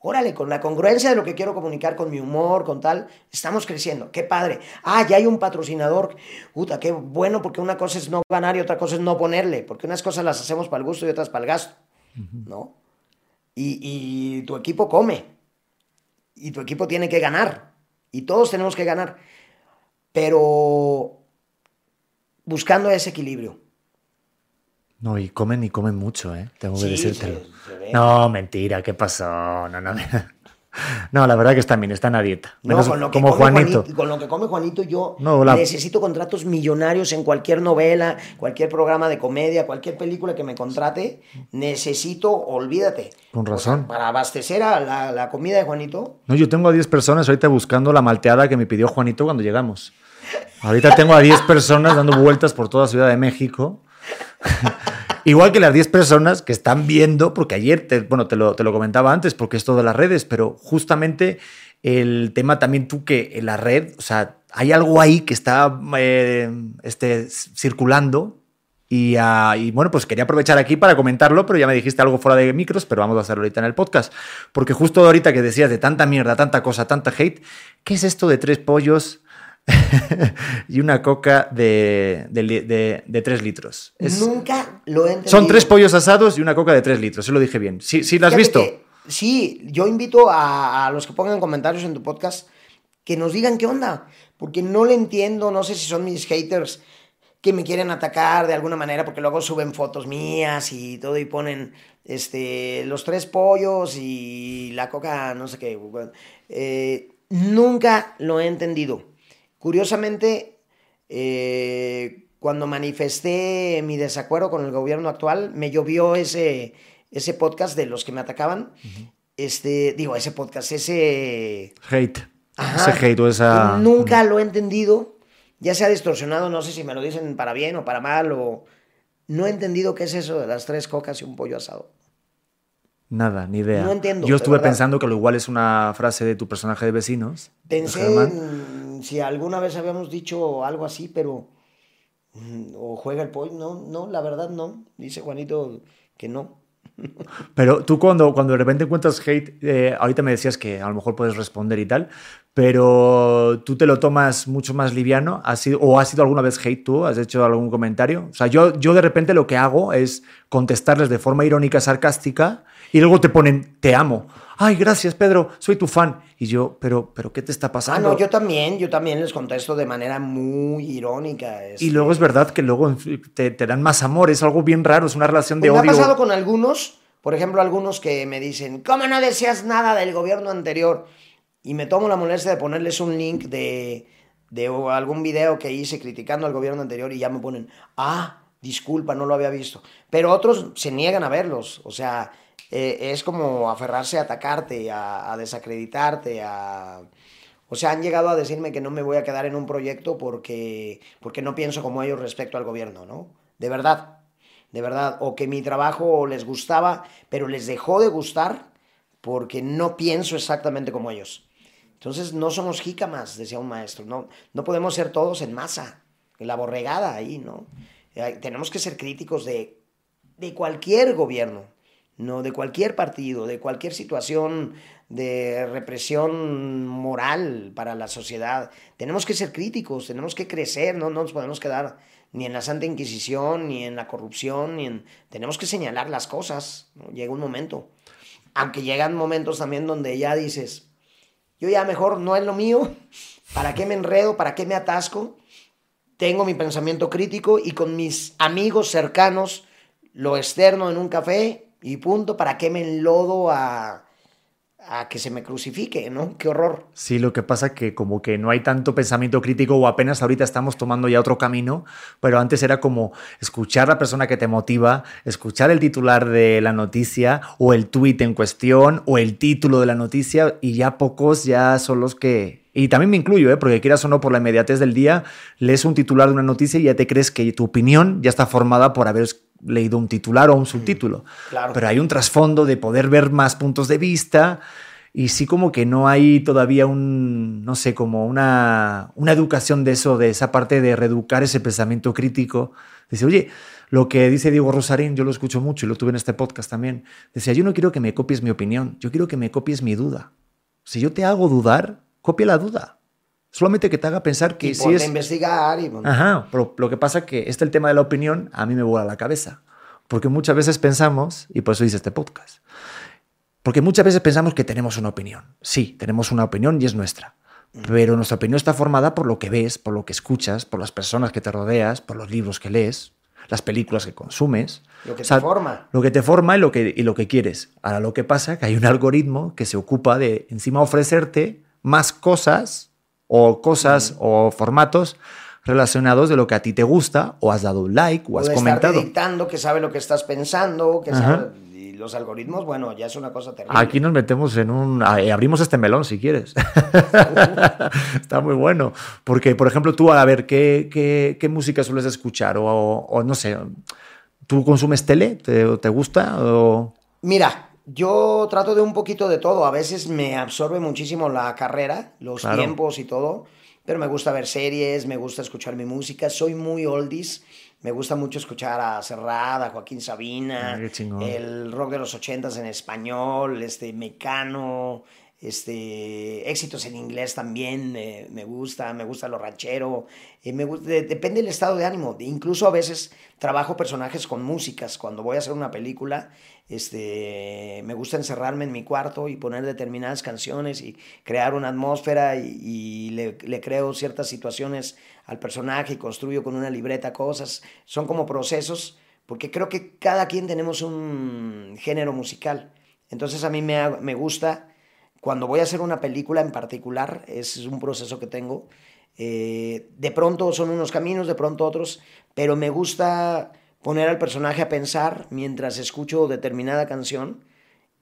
órale, con la congruencia de lo que quiero comunicar, con mi humor, con tal, estamos creciendo. Qué padre. Ah, ya hay un patrocinador. Puta, qué bueno, porque una cosa es no ganar y otra cosa es no ponerle, porque unas cosas las hacemos para el gusto y otras para el gasto, ¿no? Y, y tu equipo come. Y tu equipo tiene que ganar. Y todos tenemos que ganar. Pero buscando ese equilibrio. No, y comen y comen mucho, ¿eh? Tengo que Sí, decírtelo. se- se ve. No, mentira, ¿qué pasó? No, no. No, la verdad que bien, están a dieta. No, Menos con lo, que como come Juanito. con lo que come Juanito, yo No, la- necesito contratos millonarios en cualquier novela, cualquier programa de comedia, cualquier película que me contrate. Necesito, olvídate. Con O sea, razón. para abastecer a la, la comida de Juanito. No, yo tengo a 10 personas ahorita buscando la malteada que me pidió Juanito cuando llegamos. Ahorita tengo a 10 personas dando vueltas por toda Ciudad de México. Igual que las 10 personas que están viendo, porque ayer, te, bueno, te lo, te lo comentaba antes, porque es de las redes, pero justamente el tema también tú que en la red, o sea, hay algo ahí que está eh, este, circulando y, ah, y, bueno, pues quería aprovechar aquí para comentarlo, pero ya me dijiste algo fuera de micros, pero vamos a hacerlo ahorita en el podcast. Porque justo ahorita que decías de tanta mierda, tanta cosa, tanta hate, ¿qué es esto de tres pollos y una coca de, de, de- de tres litros? Es- Nunca lo he entendido. son tres pollos asados y una coca de tres litros, se lo dije bien. ¿Sí, sí la has Fíjate visto? que- sí, yo invito a, a los que pongan comentarios en tu podcast que nos digan qué onda. Porque no le entiendo, no sé si son mis haters que me quieren atacar de alguna manera, porque luego suben fotos mías y todo y ponen este, los tres pollos y la coca, no sé qué. eh, nunca lo he entendido. Curiosamente, eh, cuando manifesté mi desacuerdo con el gobierno actual, me llovió ese, ese podcast de los que me atacaban. Este, digo, ese podcast, ese... Hate. Ajá. Ese hate o esa... Nunca lo he entendido. Ya se ha distorsionado, no sé si me lo dicen para bien o para mal o... No he entendido qué es eso de las tres cocas y un pollo asado. Nada, ni idea. No entiendo, Yo de estuve pensando que lo igual es una frase de tu personaje de vecinos. de Pensé Germán. en si alguna vez habíamos dicho algo así, pero... mm, O juega el pollo. No, no, la verdad no. Dice Juanito que no. Pero tú cuando, cuando de repente encuentras hate, eh, ahorita me decías que a lo mejor puedes responder y tal, pero tú te lo tomas mucho más liviano, ¿Has sido, o has sido alguna vez hate tú? ¿Has hecho algún comentario? O sea, yo, yo de repente lo que hago es contestarles de forma irónica, sarcástica, y luego te ponen, te amo. Ay, gracias Pedro, soy tu fan. Y yo, pero, pero ¿qué te está Ah, pasando? no, yo también, yo también les contesto de manera muy irónica. Y este. luego es verdad que luego te, te dan más amor, es algo bien raro, es una relación de Pues me odio. ha pasado con algunos, por ejemplo, algunos que me dicen, ¿cómo no deseas nada del gobierno anterior? Y me tomo la molestia de ponerles un link de, de algún video que hice criticando al gobierno anterior y ya me ponen, ah, disculpa, no lo había visto. Pero otros se niegan a verlos, o sea, eh, es como aferrarse a atacarte, a, a desacreditarte, a... O sea, han llegado a decirme que no me voy a quedar en un proyecto porque, porque no pienso como ellos respecto al gobierno, ¿no? De verdad, de verdad. O que mi trabajo les gustaba, pero les dejó de gustar porque no pienso exactamente como ellos. Entonces, no somos jícamas, decía un maestro, no, no podemos ser todos en masa, en la borregada ahí, ¿no? Tenemos que ser críticos de, de cualquier gobierno, no de cualquier partido, de cualquier situación de represión moral para la sociedad. Tenemos que ser críticos, tenemos que crecer, no, no nos podemos quedar ni en la Santa Inquisición, ni en la corrupción, ni en... Tenemos que señalar las cosas, ¿no? llega un momento. Aunque llegan momentos también donde ya dices, yo ya mejor no es lo mío, ¿para qué me enredo? ¿Para qué me atasco? Tengo mi pensamiento crítico y con mis amigos cercanos lo externo en un café y punto, ¿para qué me enlodo a, a que se me crucifique, ¿no? Qué horror. Sí, lo que pasa que como que no hay tanto pensamiento crítico o apenas ahorita estamos tomando ya otro camino, pero antes era como escuchar la persona que te motiva, escuchar el titular de la noticia o el tuit en cuestión o el título de la noticia y ya pocos ya son los que... Y también me incluyo, ¿eh? porque quieras o no por la inmediatez del día, lees un titular de una noticia y ya te crees que tu opinión ya está formada por haber leído un titular o un subtítulo. Claro. Pero hay un trasfondo de poder ver más puntos de vista y sí como que no hay todavía un, no sé, como una, una educación de eso, de esa parte de reeducar ese pensamiento crítico. Dice, oye, Lo que dice Diego Rosarín, yo lo escucho mucho y lo tuve en este podcast también. Decía, yo no quiero que me copies mi opinión, yo quiero que me copies mi duda. Si yo te hago dudar, copia la duda. Solamente que te haga pensar que y si es... investigar y... Ajá, pero lo que pasa es que este el tema de la opinión a mí me vuela la cabeza. Porque muchas veces pensamos, y por eso dice este podcast, porque muchas veces pensamos que tenemos una opinión. Sí, tenemos una opinión y es nuestra. Pero nuestra opinión está formada por lo que ves, por lo que escuchas, por las personas que te rodeas, por los libros que lees, las películas que consumes. Lo que te forma. Lo que te forma y lo que, y lo que quieres. Ahora lo que pasa es que hay un algoritmo que se ocupa de encima ofrecerte más cosas o cosas o formatos relacionados de lo que a ti te gusta o has dado un like o has comentado. dictando que sabe lo que estás pensando, que sabe los algoritmos, bueno, ya es una cosa terrible. Aquí nos metemos en un... Abrimos este melón si quieres. Está muy bueno. Porque, por ejemplo, tú, a ver, ¿qué, qué, música sueles escuchar? O, no sé, ¿tú consumes tele? ¿Te, te gusta? O... Mira, yo trato de un poquito de todo. A veces me absorbe muchísimo la carrera, los tiempos y todo. Pero me gusta ver series, me gusta escuchar mi música. Soy muy oldies. Me gusta mucho escuchar a Serrat, a Joaquín Sabina, ah, el rock de los ochentas en español, este Mecano, este, éxitos en inglés también me gusta, me gusta lo ranchero, eh, me depende del estado de ánimo. Incluso a veces trabajo personajes con músicas. Cuando voy a hacer una película, este, me gusta encerrarme en mi cuarto y poner determinadas canciones y crear una atmósfera y, le, le, creo ciertas situaciones al personaje y construyo con una libreta cosas. Son como procesos, porque creo que cada quien tenemos un género musical. Entonces a mí me, me gusta cuando voy a hacer una película en particular, es un proceso que tengo. Eh, de pronto son unos caminos, de pronto otros, pero me gusta poner al personaje a pensar mientras escucho determinada canción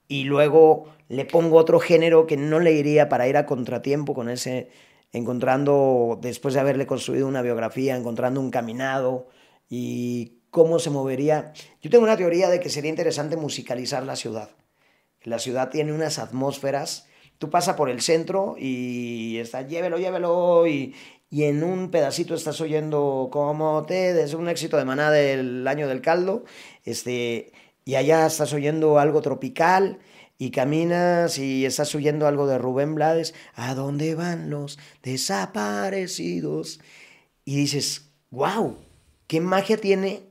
y luego le pongo otro género que no le iría para ir a contratiempo con ese, encontrando, después de haberle construido una biografía, encontrando un caminado y cómo se movería. Yo tengo una teoría de que sería interesante musicalizar la ciudad. La ciudad tiene unas atmósferas tú pasas por el centro y está, llévelo, llévelo, y, y en un pedacito estás oyendo como te, es un éxito de maná del año del caldo, este, y allá estás oyendo algo tropical, y caminas y estás oyendo algo de Rubén Blades, ¿a dónde van los desaparecidos? Y dices, wow, qué magia tiene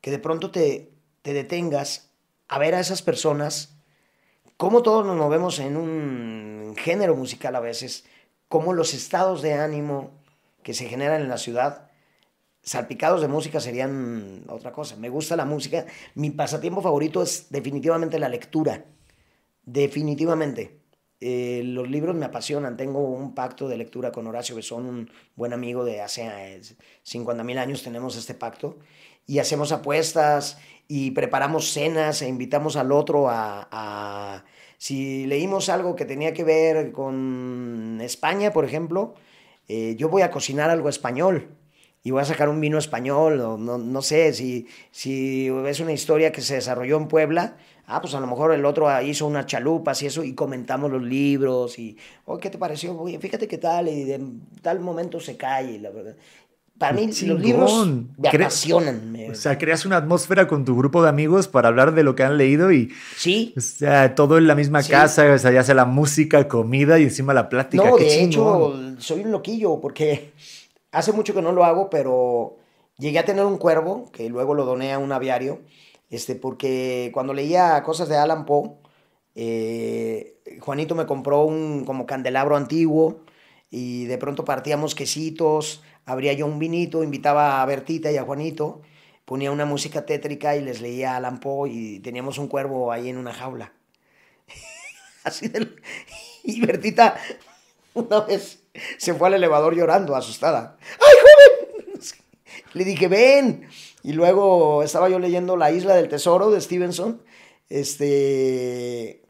que de pronto te, te detengas a ver a esas personas cómo todos nos movemos en un género musical a veces, cómo los estados de ánimo que se generan en la ciudad, salpicados de música serían otra cosa. Me gusta la música. Mi pasatiempo favorito es definitivamente la lectura. Definitivamente. Eh, los libros me apasionan. Tengo un pacto de lectura con Horacio Besón, un buen amigo de hace 50 mil años. Tenemos este pacto y hacemos apuestas y preparamos cenas e invitamos al otro a, Si leímos algo que tenía que ver con España, por ejemplo, eh, yo voy a cocinar algo español y voy a sacar un vino español, o no, no, sé, si, si es una historia que se desarrolló en Puebla, ah, pues a lo mejor el otro hizo unas chalupas y eso, y comentamos los libros, y, oh, ¿qué te pareció? Fíjate qué tal, y de tal momento se cae, la. Para mí, los libros me apasionan. O sea, creas una atmósfera con tu grupo de amigos para hablar de lo que han leído y. Sí. O sea, todo en la misma casa, o sea, ya sea la música, comida y encima la plática. No, de hecho, soy un loquillo porque hace mucho que no lo hago, pero llegué a tener un cuervo que luego lo doné a un aviario, este, porque cuando leía cosas de Alan Poe, eh, Juanito me compró un como candelabro antiguo y de pronto partíamos quesitos abría yo un vinito, invitaba a Bertita y a Juanito, ponía una música tétrica y les leía a Lampo y teníamos un cuervo ahí en una jaula. Así de... Y Bertita una vez se fue al elevador llorando, asustada. ¡Ay, joven! Le dije, ven. Y luego estaba yo leyendo La Isla del Tesoro de Stevenson. Este.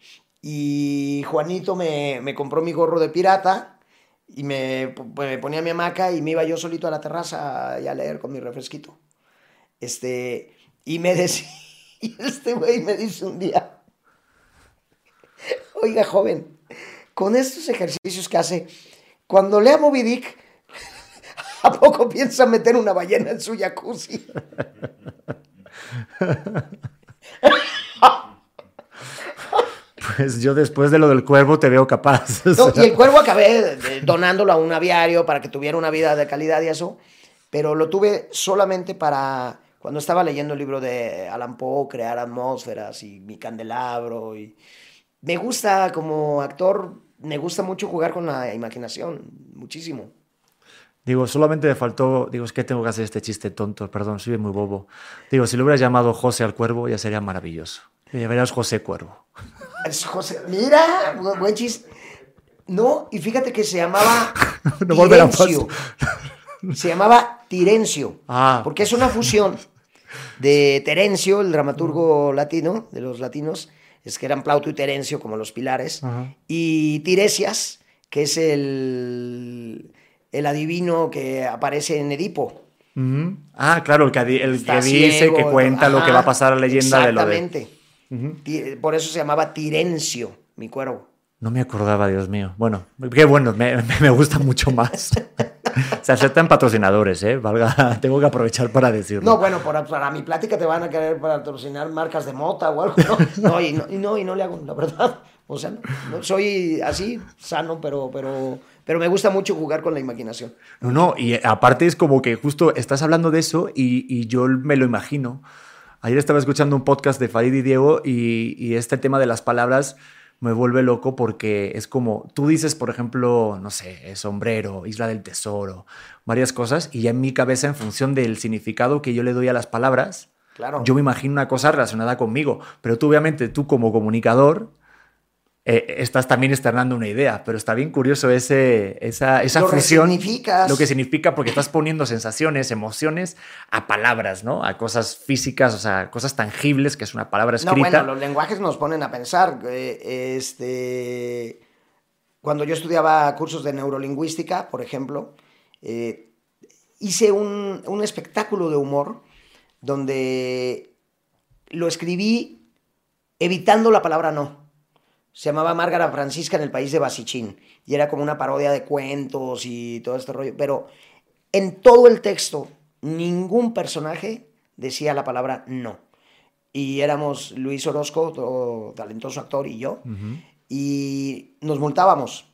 Y Juanito me, me compró mi gorro de pirata y me, me, ponía mi hamaca y me iba yo solito a la terraza a leer con mi refresquito. Este, y me decía, este güey me dice un día, oiga joven, con estos ejercicios que hace, cuando lea Moby Dick, ¿a poco piensa meter una ballena en su jacuzzi? Pues yo después de lo del cuervo te veo capaz. No, y el cuervo acabé donándolo a un aviario para que tuviera una vida de calidad y eso, pero lo tuve solamente para cuando estaba leyendo el libro de Alan Poe, crear atmósferas y mi candelabro. Y me gusta como actor, me gusta mucho jugar con la imaginación, muchísimo. Digo, solamente me faltó, digo, es que tengo que hacer este chiste tonto, perdón, soy muy bobo. Digo, si lo hubieras llamado José al Cuervo ya sería maravilloso. Ya verás José Cuervo. José, mira, buen chiste. No, y fíjate que se llamaba no Tirencio. Se llamaba Tirencio. Ah. Porque es una fusión de Terencio, el dramaturgo latino, de los latinos, es que eran Plauto y Terencio como los pilares, Ajá. y Tiresias, que es el, el adivino que aparece en Edipo. Ah, claro, el que, el que dice, ciego, que cuenta lo que va a pasar a la leyenda de lo de... Exactamente. Ti- Por eso se llamaba Tirencio, mi cuervo. No me acordaba, Dios mío. Bueno, qué bueno, me, me- gusta mucho más. Se aceptan patrocinadores, ¿eh? Valga, tengo que aprovechar para decirlo. No, bueno, para, para mi plática te van a querer patrocinar marcas de mota o algo, ¿no? No, y no, y no, y no le hago, la verdad. O sea, no soy así, sano, pero, pero, pero me gusta mucho jugar con la imaginación. No, no, y aparte es como que justo estás hablando de eso y, y yo me lo imagino. Ayer estaba escuchando un podcast de Farid y Diego y, y este tema de las palabras me vuelve loco porque es como, tú dices, por ejemplo, no sé, sombrero, isla del tesoro, varias cosas, y ya en mi cabeza, en función del significado que yo le doy a las palabras, Claro. yo me imagino una cosa relacionada conmigo. Pero tú, obviamente, tú como comunicador, eh, estás también externando una idea, pero está bien curioso ese, esa, esa Lo fusión. Lo que significa porque estás poniendo sensaciones, emociones a palabras, ¿no? A cosas físicas, o sea, cosas tangibles, que es una palabra No, escrita. bueno, los lenguajes nos ponen a pensar. eh, Este, cuando yo estudiaba cursos de neurolingüística, por ejemplo, eh, hice un, un espectáculo de humor donde lo escribí evitando la palabra no. Se llamaba Márgara Francisca en el país de Basichín y era como una parodia de cuentos y todo este rollo. Pero en todo el texto, ningún personaje decía la palabra no. Y éramos Luis Orozco, todo talentoso actor, y yo, y nos multábamos.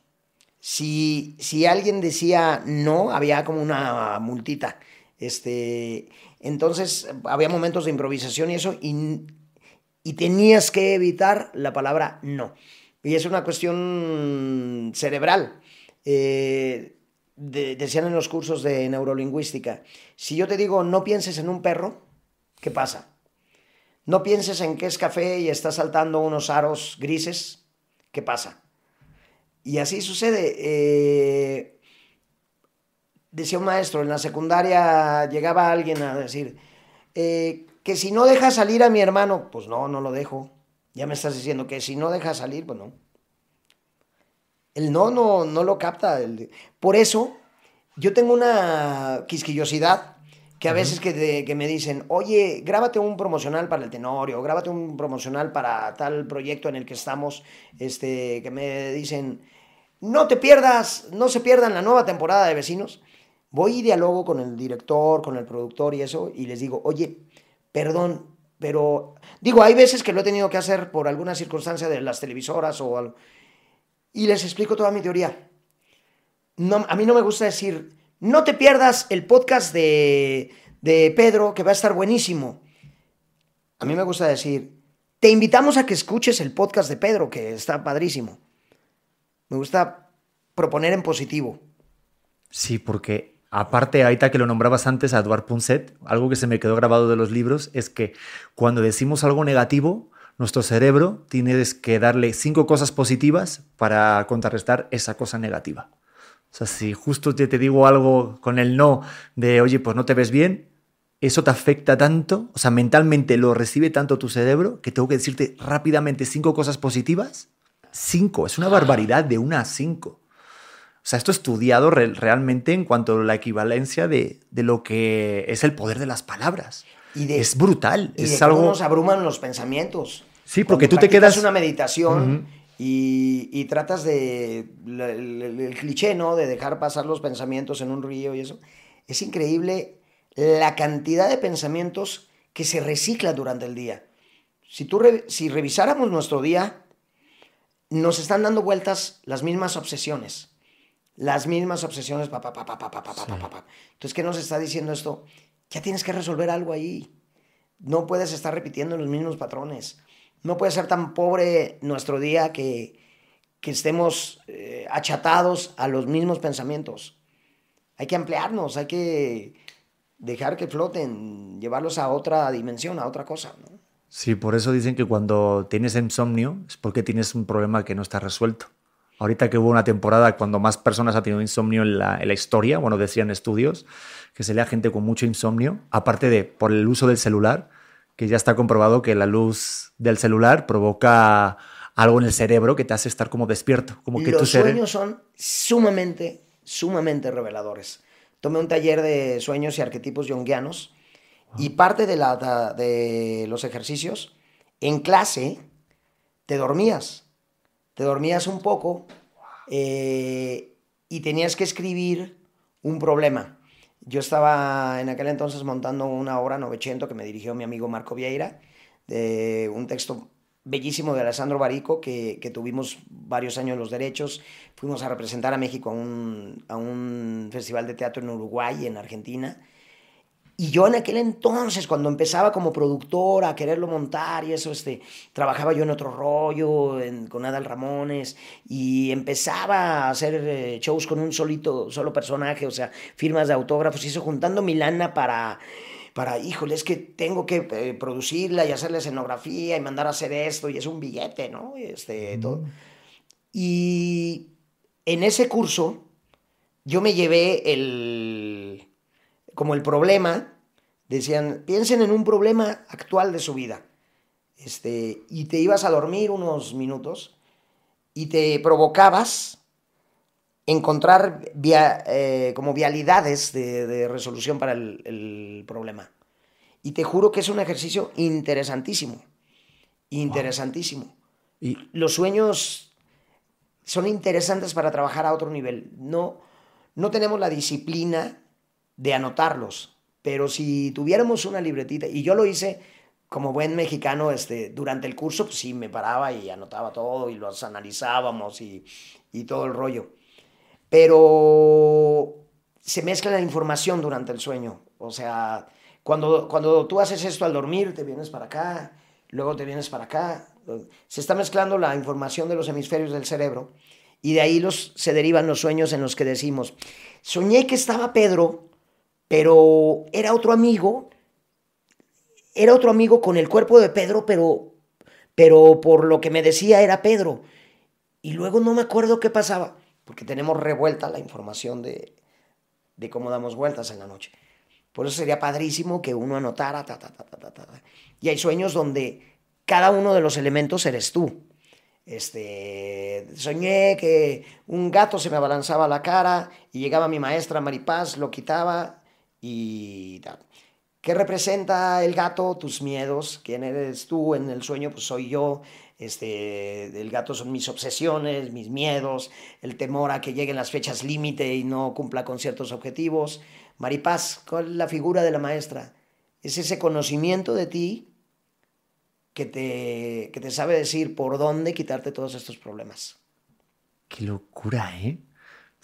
Si, si alguien decía no, había como una multita. Este, entonces, había momentos de improvisación y eso, y, y tenías que evitar la palabra no. Y es una cuestión cerebral. Eh, de- decían en los cursos de neurolingüística, si yo te digo no pienses en un perro, ¿qué pasa? No pienses en que es café y está saltando unos aros grises, ¿qué pasa? Y así sucede. eh, decía un maestro, en la secundaria llegaba alguien a decir, eh, que si no dejas salir a mi hermano, pues no, no lo dejo. Ya me estás diciendo que si no dejas salir, pues no. El no no, no lo capta. por eso, yo tengo una quisquillosidad que a veces que me dicen, oye, grábate un promocional para el Tenorio, grábate un promocional para tal proyecto en el que estamos, este, que me dicen, no te pierdas, no se pierdan la nueva temporada de Vecinos. Voy y dialogo con el director, con el productor y eso, y les digo, oye, perdón, pero digo, hay veces que lo he tenido que hacer por alguna circunstancia de las televisoras o algo, y les explico toda mi teoría. A mí no me gusta decir, no te pierdas el podcast de, de Pedro, que va a estar buenísimo. A mí me gusta decir, te invitamos a que escuches el podcast de Pedro, que está padrísimo. Me gusta proponer en positivo. Sí, porque aparte, ahorita que lo nombrabas antes a Eduard Punset, algo que se me quedó grabado de los libros es que cuando decimos algo negativo, nuestro cerebro tiene que darle cinco cosas positivas para contrarrestar esa cosa negativa. O sea, si justo te, te digo algo con el no de, oye, pues no te ves bien, eso te afecta tanto, o sea, mentalmente lo recibe tanto tu cerebro que tengo que decirte rápidamente cinco cosas positivas. Cinco, es una barbaridad de una a cinco. O sea, esto estudiado re- realmente en cuanto a la equivalencia de, de lo que es el poder de las palabras. Y de- es brutal, Y es de cómo algo... nos abruman los pensamientos. Sí, porque Cuando tú te quedas- una meditación y, y tratas de... El, el- el cliché, ¿no? De dejar pasar los pensamientos en un río y eso. Es increíble la cantidad de pensamientos que se recicla durante el día. Si, tú si revisáramos nuestro día, nos están dando vueltas las mismas obsesiones. Las mismas obsesiones. Pa, pa, pa, pa, pa, pa, pa, pa, Entonces, ¿qué nos está diciendo esto? Ya tienes que resolver algo ahí. No puedes estar repitiendo los mismos patrones. No puede ser tan pobre nuestro día que, que estemos eh, achatados a los mismos pensamientos. Hay que ampliarnos, hay que dejar que floten, llevarlos a otra dimensión, a otra cosa. ¿no? Sí, por eso dicen que cuando tienes insomnio es porque tienes un problema que no está resuelto. Ahorita que hubo una temporada cuando más personas han tenido insomnio en la, en la historia, bueno, decían estudios, que se lea gente con mucho insomnio, aparte de por el uso del celular, que ya está comprobado que la luz del celular provoca algo en el cerebro que te hace estar como despierto. Como que Los sueños son sumamente, sumamente reveladores. Tomé un taller de sueños y arquetipos junguianos y parte de, la, de los ejercicios, en clase, te dormías. Te dormías un poco eh, y tenías que escribir un problema. Yo estaba en aquel entonces montando una obra 900 que me dirigió mi amigo Marco Vieira, de un texto bellísimo de Alessandro Barico, que, que, tuvimos varios años los derechos. Fuimos a representar a México a un, a un festival de teatro en Uruguay y en Argentina. Y yo en aquel entonces, cuando empezaba como productor a quererlo montar y eso, este, trabajaba yo en otro rollo, con Adal Ramones, y empezaba a hacer eh, shows con un solito, solo personaje, o sea, firmas de autógrafos, y eso juntando mi lana para, para, híjole, es que tengo que eh, producirla y hacerle escenografía y mandar a hacer esto, y es un billete, ¿no? Este, todo. Y en ese curso yo me llevé el como el problema, decían, piensen en un problema actual de su vida. Este, y te ibas a dormir unos minutos y te provocabas encontrar eh, como vialidades de, resolución para el, problema. Y te juro que es un ejercicio interesantísimo, interesantísimo. Y los sueños son interesantes para trabajar a otro nivel. No, no tenemos la disciplina de anotarlos. Pero si tuviéramos una libretita, y yo lo hice como buen mexicano, este, durante el curso, pues sí, me paraba y anotaba todo y los analizábamos y, y todo el rollo. Pero se mezcla la información durante el sueño. O sea, cuando, cuando tú haces esto al dormir, te vienes para acá, luego te vienes para acá. Se está mezclando la información de los hemisferios del cerebro y de ahí los, se derivan los sueños en los que decimos, soñé que estaba Pedro pero era otro amigo, era otro amigo con el cuerpo de Pedro, pero, pero por lo que me decía era Pedro. Y luego no me acuerdo qué pasaba, porque tenemos revuelta la información de, de cómo damos vueltas en la noche. Por eso sería padrísimo que uno anotara, ta, ta, ta, ta, ta, Y hay sueños donde cada uno de los elementos eres tú. Este, soñé que un gato se me abalanzaba a la cara y llegaba mi maestra Maripaz, lo quitaba ¿Qué representa el gato? Tus miedos. ¿Quién eres tú en el sueño? Pues soy yo. Este, el gato son mis obsesiones, mis miedos, el temor a que lleguen las fechas límite y no cumpla con ciertos objetivos. Maripaz, ¿cuál es la figura de la maestra? Es ese conocimiento de ti que te, que te sabe decir por dónde quitarte todos estos problemas. Qué locura, ¿eh?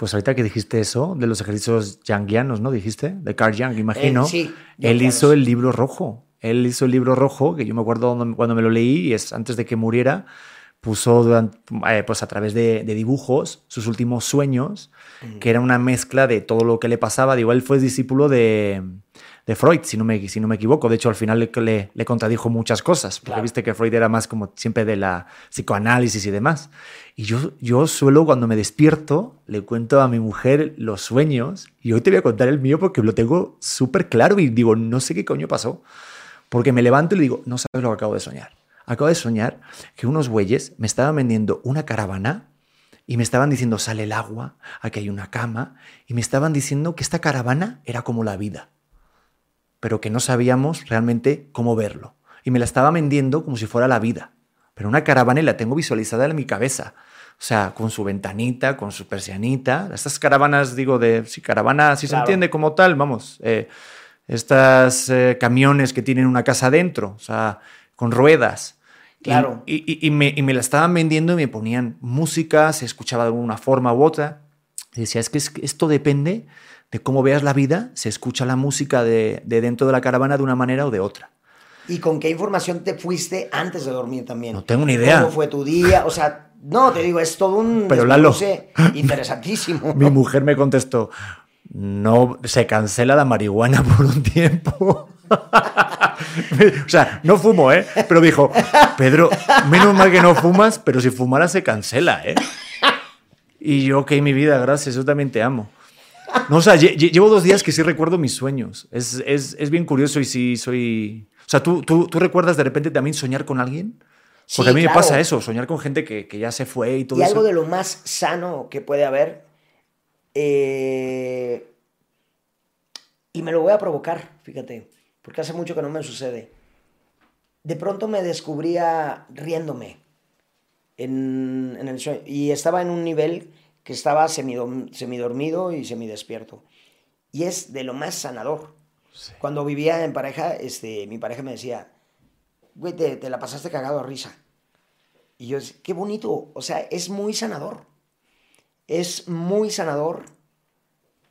Pues ahorita que dijiste eso, de los ejercicios yangianos, ¿no? Dijiste, de Carl Jung, imagino. Eh, sí, él hizo el libro rojo. Él hizo el libro rojo, que yo me acuerdo cuando me lo leí, y es antes de que muriera, puso eh, pues a través de, dibujos sus últimos sueños, que era una mezcla de todo lo que le pasaba. Digo, él fue discípulo de, de Freud, si no, me, si no me equivoco. De hecho, al final le, le, contradijo muchas cosas, porque viste que Freud era más como siempre de la psicoanálisis y demás. Y yo, yo suelo, cuando me despierto, le cuento a mi mujer los sueños, y hoy te voy a contar el mío porque lo tengo súper claro y digo, no sé qué coño pasó. Porque me levanto y le digo, no sabes lo que acabo de soñar. Acabo de soñar que unos bueyes me estaban vendiendo una caravana y me estaban diciendo, sale el agua, aquí hay una cama, y me estaban diciendo que esta caravana era como la vida pero que no sabíamos realmente cómo verlo. Y me la estaba vendiendo como si fuera la vida. Pero una caravana y la tengo visualizada en mi cabeza. O sea, con su ventanita, con su persianita. Estas caravanas, digo, de si caravana, si se entiende como tal, vamos. Eh, estas eh, camiones que tienen una casa adentro, o sea, con ruedas. Claro. Y, y- y me, y me la estaban vendiendo y me ponían música, se escuchaba de una forma u otra. Y decía, es que es- esto depende de cómo veas la vida, se escucha la música de, de dentro de la caravana de una manera o de otra. ¿Y con qué información te fuiste antes de dormir también? No tengo ni idea. ¿Cómo fue tu día? O sea, no, te digo, es todo un Pero, Lalo. interesantísimo. Mi mujer me contestó, no, se cancela la marihuana por un tiempo. o sea, no fumo, ¿eh? Pero dijo, Pedro, menos mal que no fumas, pero si fumaras se cancela, ¿eh? Y yo, ok, mi vida, gracias, yo también te amo. No, o sea, lle- lle- llevo dos días que sí recuerdo mis sueños. Es, es, es bien curioso y sí soy... O sea, ¿tú, tú, ¿tú recuerdas de repente también soñar con alguien? Porque Sí, a mí me pasa eso, soñar con gente que, que ya se fue y todo Y eso. algo de lo más sano que puede haber. eh, y me lo voy a provocar, fíjate, porque hace mucho que no me sucede. De pronto me descubría riéndome en, en el sueño. Y estaba en un nivel que estaba semidormido y semidespierto. Y es de lo más sanador. Cuando vivía en pareja, este, mi pareja me decía, güey, te, te la pasaste cagado a risa. Y yo, qué bonito, o sea, es muy sanador. Es muy sanador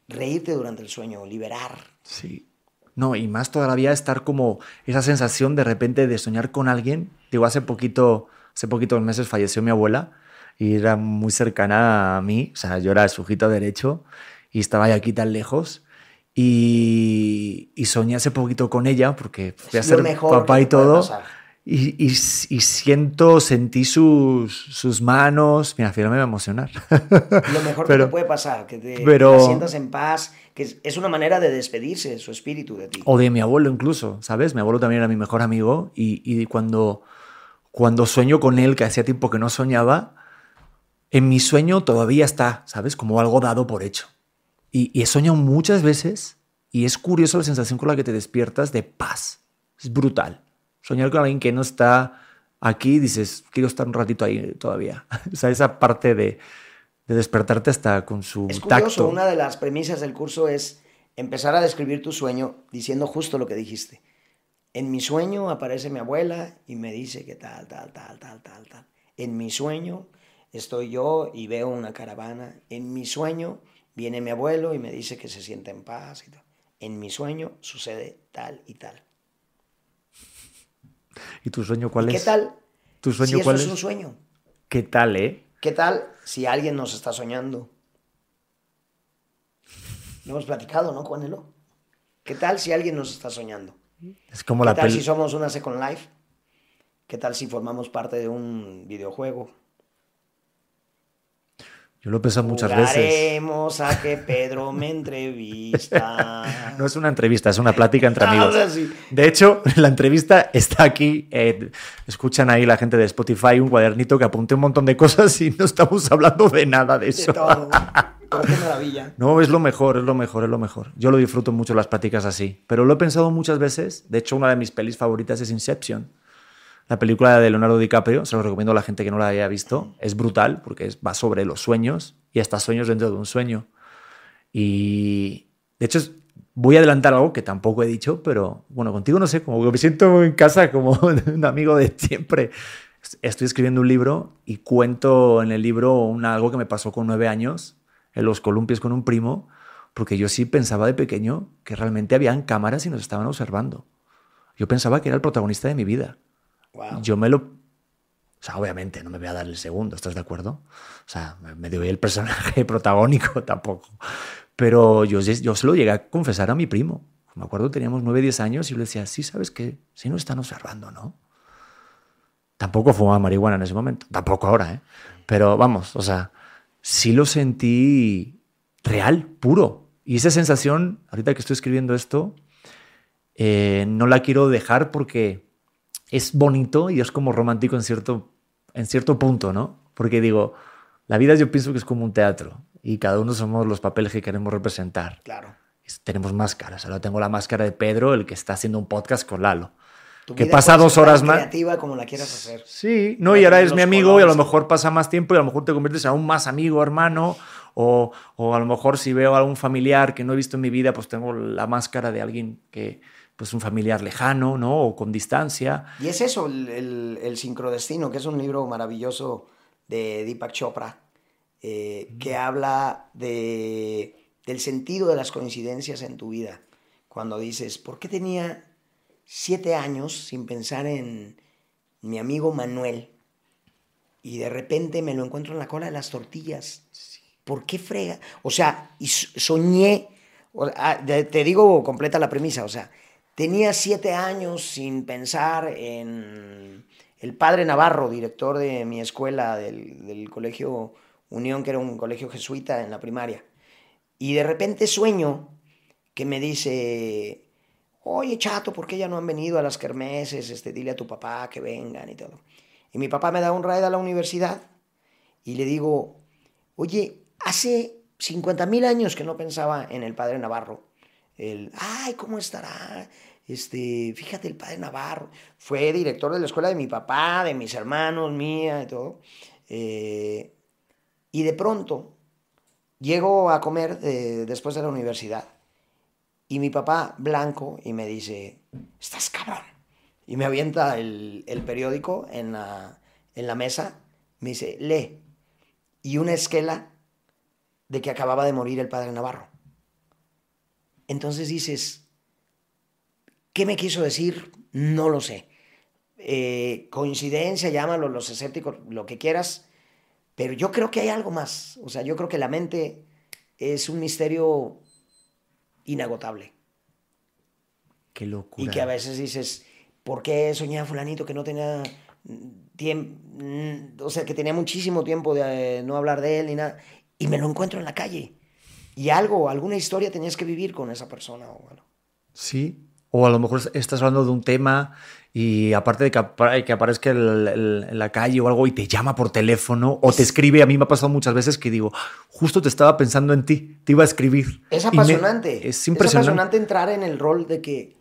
reírte durante el sueño, liberar. Sí. No, y más todavía estar como esa sensación de repente de soñar con alguien. Digo, hace poquito, hace poquitos meses falleció mi abuela y era muy cercana a mí, o sea, yo era su hijito derecho y estaba ahí aquí tan lejos. Y, y soñé hace poquito con ella porque fui a ser mejor papá que y te todo. Y, y, y siento, sentí sus, sus manos. Mira, al final me va a emocionar. Lo mejor Pero- que te puede pasar, que te, que pero- la sientas en paz, que es, una manera de despedirse de su espíritu de ti. O de mi abuelo incluso, ¿sabes? Mi abuelo también era mi mejor amigo y, y cuando, cuando sueño con él, que hacía tiempo que no soñaba, en mi sueño todavía está, ¿sabes? Como algo dado por hecho. Y, y he soñado muchas veces y es curioso la sensación con la que te despiertas de paz. Es brutal. Soñar con alguien que no está aquí, dices, quiero estar un ratito ahí todavía. o sea, esa parte de, de despertarte hasta con su Es curioso, tacto. una de las premisas del curso es empezar a describir tu sueño diciendo justo lo que dijiste. En mi sueño aparece mi abuela y me dice que tal, tal, tal, tal, tal, tal. En mi sueño estoy yo y veo una caravana. En mi sueño viene mi abuelo y me dice que se siente en paz y tal. En mi sueño sucede tal y tal. ¿Y tu sueño cuál ¿Y es? ¿Qué tal? ¿Tu sueño si eso cuál es es? un sueño. ¿Qué tal, eh? ¿Qué tal si alguien nos está soñando? Lo hemos platicado, ¿no, Juanelo? ¿Qué tal si alguien nos está soñando? Es como ¿Qué la tal peli. si somos una Second Life? ¿Qué tal si formamos parte de un videojuego? Yo lo he pensado muchas veces. Jugaremos a que Pedro me entrevista. No es una entrevista, es una plática entre amigos. sí. De hecho, la entrevista está aquí. eh, escuchan ahí la gente de Spotify un cuadernito que apunté un montón de cosas y no estamos hablando de nada de De eso. todo. Pero qué maravilla. No, es lo mejor, es lo mejor, es lo mejor. Yo lo disfruto mucho las pláticas así. Pero lo he pensado muchas veces. De hecho, una de mis pelis favoritas es Inception. La película de Leonardo DiCaprio, se lo recomiendo a la gente que no la haya visto. Es brutal porque va sobre los sueños y hasta sueños dentro de un sueño. Y de hecho, voy a adelantar algo que tampoco he dicho, pero bueno, contigo no sé, como me siento en casa como un amigo de siempre. Estoy escribiendo un libro y cuento en el libro algo que me pasó con nueve años en los columpios con un primo, porque yo sí pensaba de pequeño que realmente habían cámaras y nos estaban observando. Yo pensaba que era el protagonista de mi vida. Yo me lo... O sea, obviamente no me voy a dar el segundo, ¿estás de acuerdo? O sea, me- doy el personaje protagónico tampoco. Pero yo, yo se lo llegué a confesar a mi primo. Me acuerdo, teníamos 9, 10 años y le decía, sí, ¿sabes qué? Sí nos están observando, ¿no? Tampoco fumaba marihuana en ese momento. Tampoco ahora, ¿eh? Pero vamos, o sea, sí lo sentí real, puro. Y esa sensación, ahorita que estoy escribiendo esto, eh, no la quiero dejar porque es bonito y es como romántico en cierto, en cierto punto, ¿no? Porque digo, la vida yo pienso que es como un teatro y cada uno somos los papeles que queremos representar. Claro. Es- Tenemos máscaras. Ahora tengo la máscara de Pedro, el que está haciendo un podcast con Lalo. Tu Que pasa dos horas más. creativa como la quieras hacer. Sí, no, y ahora es mi amigo y a lo mejor pasa más tiempo y a lo mejor te conviertes aún más amigo, hermano, O, o, a lo mejor si veo a algún familiar que no he visto en mi vida, pues tengo la máscara de alguien que, pues un familiar lejano, ¿no? O con distancia. Y es eso, el, el, el sincrodestino, que es un libro maravilloso de Deepak Chopra, eh, que habla de, del sentido de las coincidencias en tu vida. Cuando dices, ¿por qué tenía siete años sin pensar en mi amigo Manuel? Y de repente me lo encuentro en la cola de las tortillas. ¿Por qué frega? O sea, y soñé, ah, te digo completa la premisa, o sea, tenía siete años sin pensar en el padre Navarro, director de mi escuela, del, colegio Unión, que era un colegio jesuita en la primaria. Y de repente sueño que me dice, oye chato, ¿por qué ya no han venido a las kermeses? Este, dile a tu papá que vengan y todo. Y mi papá me da un ride a la universidad y le digo, oye, hace 50 mil años que no pensaba en el padre Navarro. El, ay, ¿cómo estará? Este, fíjate, el padre Navarro fue director de la escuela de mi papá, de mis hermanos, mía y todo. Eh, y de pronto llego a comer eh, después de la universidad y mi papá blanco y me dice, estás cabrón. Y me avienta el, el periódico en la, en la mesa, me dice, lee. Y una esquela de que acababa de morir el padre Navarro. Entonces dices, ¿qué me quiso decir? No lo sé. Eh, coincidencia, llámalo los escépticos, lo que quieras, pero yo creo que hay algo más. O sea, yo creo que la mente es un misterio inagotable. Qué locura. Y que a veces dices, ¿por qué soñé a fulanito que no tenía tiempo, o sea, que tenía muchísimo tiempo de eh, no hablar de él ni nada, y me lo encuentro en la calle? Y algo, alguna historia tenías que vivir con esa persona o algo. Sí, o a lo mejor estás hablando de un tema y aparte de que, que aparezca en la calle o algo y te llama por teléfono o te escribe, a mí me ha pasado muchas veces que digo, justo te estaba pensando en ti, te iba a escribir. Es apasionante. es impresionante. Es apasionante entrar en el rol de que,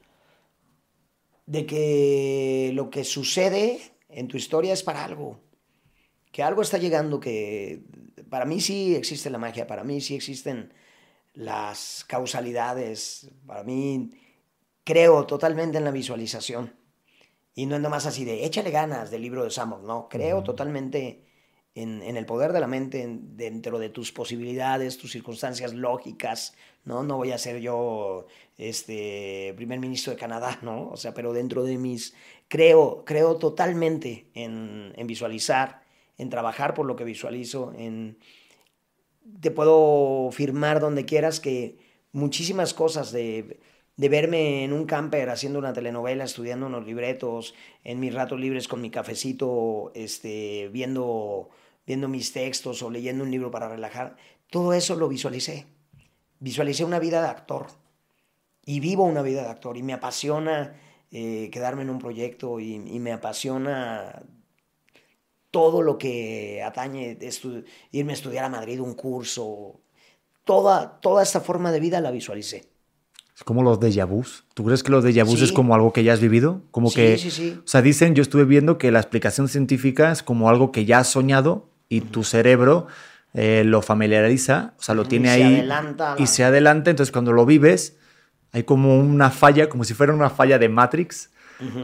de que lo que sucede en tu historia es para algo. Que algo está llegando que para mí sí existe la magia, para mí sí existen las causalidades, para mí creo totalmente en la visualización. Y no es más así de échale ganas del libro de Samos, no, creo totalmente en, el poder de la mente dentro de tus posibilidades, tus circunstancias lógicas, ¿no? No voy a ser yo este primer ministro de Canadá, ¿no? O sea, pero dentro de mis... Creo, creo totalmente en, en visualizar, en trabajar por lo que visualizo, en... Te puedo firmar donde quieras que muchísimas cosas de de verme en un camper haciendo una telenovela, estudiando unos libretos, en mis ratos libres con mi cafecito, este, viendo, viendo mis textos o leyendo un libro para relajar, todo eso lo visualicé. Visualicé una vida de actor y vivo una vida de actor y me apasiona eh, quedarme en un proyecto y, me apasiona todo lo que atañe irme a estudiar a Madrid un curso. Toda, toda esta forma de vida la visualicé. Es como los déjà vus. ¿Tú crees que los déjà vus es como algo que ya has vivido? Como sí, que, sí, sí. O sea, dicen, yo estuve viendo que la explicación científica es como algo que ya has soñado y tu cerebro eh, lo familiariza, o sea, lo tiene y ahí Se adelanta y se adelanta. Entonces, cuando lo vives, hay como una falla, como si fuera una falla de Matrix,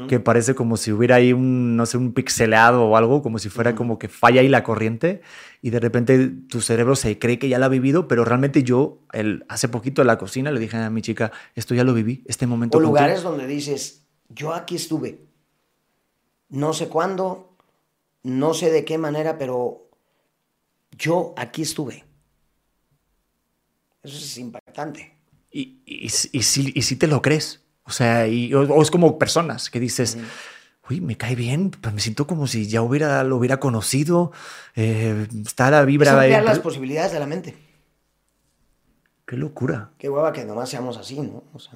que parece como si hubiera ahí un, no sé, un pixelado o algo, como si fuera como que falla ahí la corriente y de repente tu cerebro se cree que ya la ha vivido, pero realmente yo el, hace poquito en la cocina le dije a mi chica, esto ya lo viví, este momento. O lugares donde dices, yo aquí estuve, no sé cuándo, no sé de qué manera, pero yo aquí estuve. Eso es impactante. Y, y, y, si, y si te lo crees. O sea, y, o, o es como personas que dices, uy, me cae bien, pues me siento como si ya hubiera, lo hubiera conocido, eh, está la vibra... Es ampliar las posibilidades de la mente. Qué locura. Qué hueva que nomás seamos así, ¿no? O sea,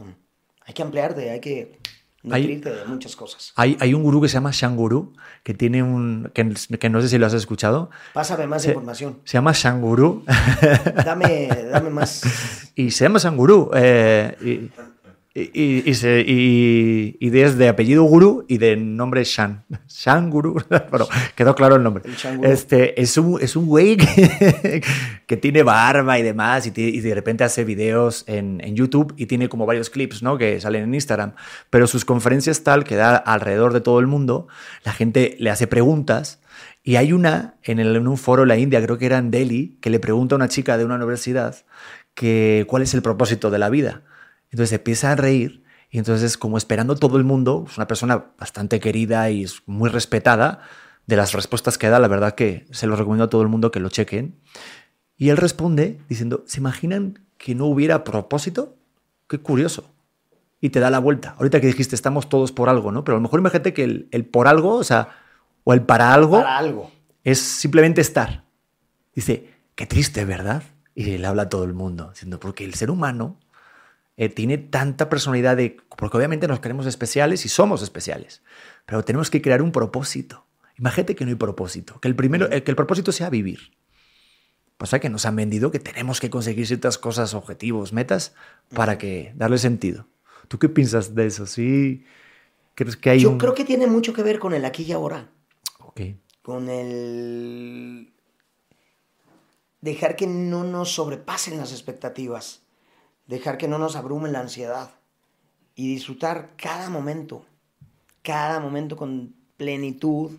hay que ampliarte, hay que nutrirte hay, de muchas cosas. Hay, hay, un gurú que se llama Shanguru, que tiene un... Que, que, no sé si lo has escuchado. Pásame más se, información. Se llama Shanguru. dame, dame más. Y se llama Shanguru. Eh, y, Y, y, se- y- y de, es de apellido Guru y de nombre Shan. Shan Guru. Bueno, quedó claro el nombre. El. Este, es, un, es un güey que, que tiene barba y demás y de repente hace videos en, en YouTube y tiene como varios clips ¿no? que salen en Instagram. Pero sus conferencias tal que da alrededor de todo el mundo, la gente le hace preguntas y hay una en, el- en un foro en la India, creo que era en Delhi, que le pregunta a una chica de una universidad que cuál es el propósito de la vida. Entonces se empieza a reír y entonces como esperando todo el mundo, es una persona bastante querida y es muy respetada, de las respuestas que da, la verdad que se lo recomiendo a todo el mundo que lo chequen. Y él responde diciendo, ¿se imaginan que no hubiera propósito? Qué curioso. Y te da la vuelta. Ahorita que dijiste, estamos todos por algo, ¿no? Pero a lo mejor imagínate que el, el por algo, o sea, o el para algo, Para algo. es simplemente estar. Dice, qué triste, ¿verdad? Y le habla a todo el mundo, diciendo, porque el ser humano eh, tiene tanta personalidad de... Porque obviamente nos queremos especiales y somos especiales, pero tenemos que crear un propósito. Imagínate que no hay propósito, que el, primero, eh, que el propósito sea vivir. Pasa que nos han vendido que tenemos que conseguir ciertas cosas, objetivos, metas, para que darle sentido. ¿Tú qué piensas de eso? ¿Sí? ¿Crees que hay Yo un...? creo que tiene mucho que ver con el aquí y ahora. Ok. Con el dejar que no nos sobrepasen las expectativas. Dejar que no nos abrumen la ansiedad. Y disfrutar cada momento. Cada momento con plenitud.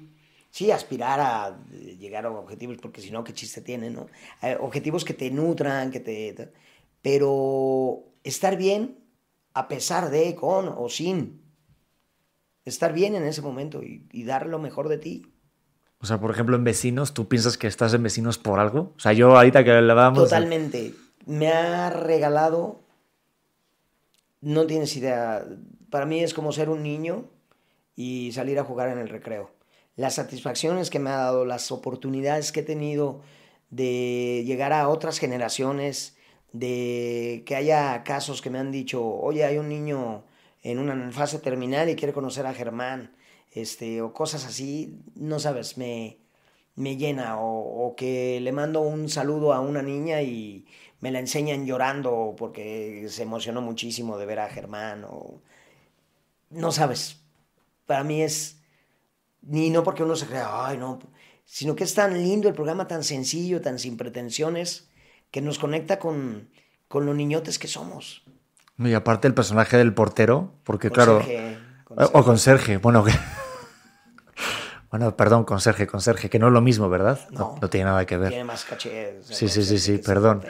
Sí, aspirar a eh, llegar a objetivos, porque si no, ¿qué chiste tiene, no? Objetivos que te nutran, que te... Pero estar bien a pesar de, con o sin. Estar bien en ese momento y, y dar lo mejor de ti. O sea, por ejemplo, en vecinos, ¿tú piensas que estás en vecinos por algo? O sea, yo ahorita que hablábamos... Totalmente. Me ha regalado, no tienes idea, para mí es como ser un niño y salir a jugar en el recreo. Las satisfacciones que me ha dado, las oportunidades que he tenido de llegar a otras generaciones, de que haya casos que me han dicho, oye, hay un niño en una fase terminal y quiere conocer a Germán, este, o cosas así, no sabes, me, me llena, o, o que le mando un saludo a una niña y me la enseñan llorando porque se emocionó muchísimo de ver a Germán, o no sabes, para mí es, ni no porque uno se crea, ay, no, sino que es tan lindo el programa, tan sencillo, tan sin pretensiones, que nos conecta con, con los niñotes que somos. Y aparte el personaje del portero, porque claro... Conserje, O con Sergio, bueno, que... Bueno, perdón, conserje, conserje, que no es lo mismo, ¿verdad? No, no tiene nada que ver. Tiene más caché. Sí, sí, sí, conserje sí, perdón.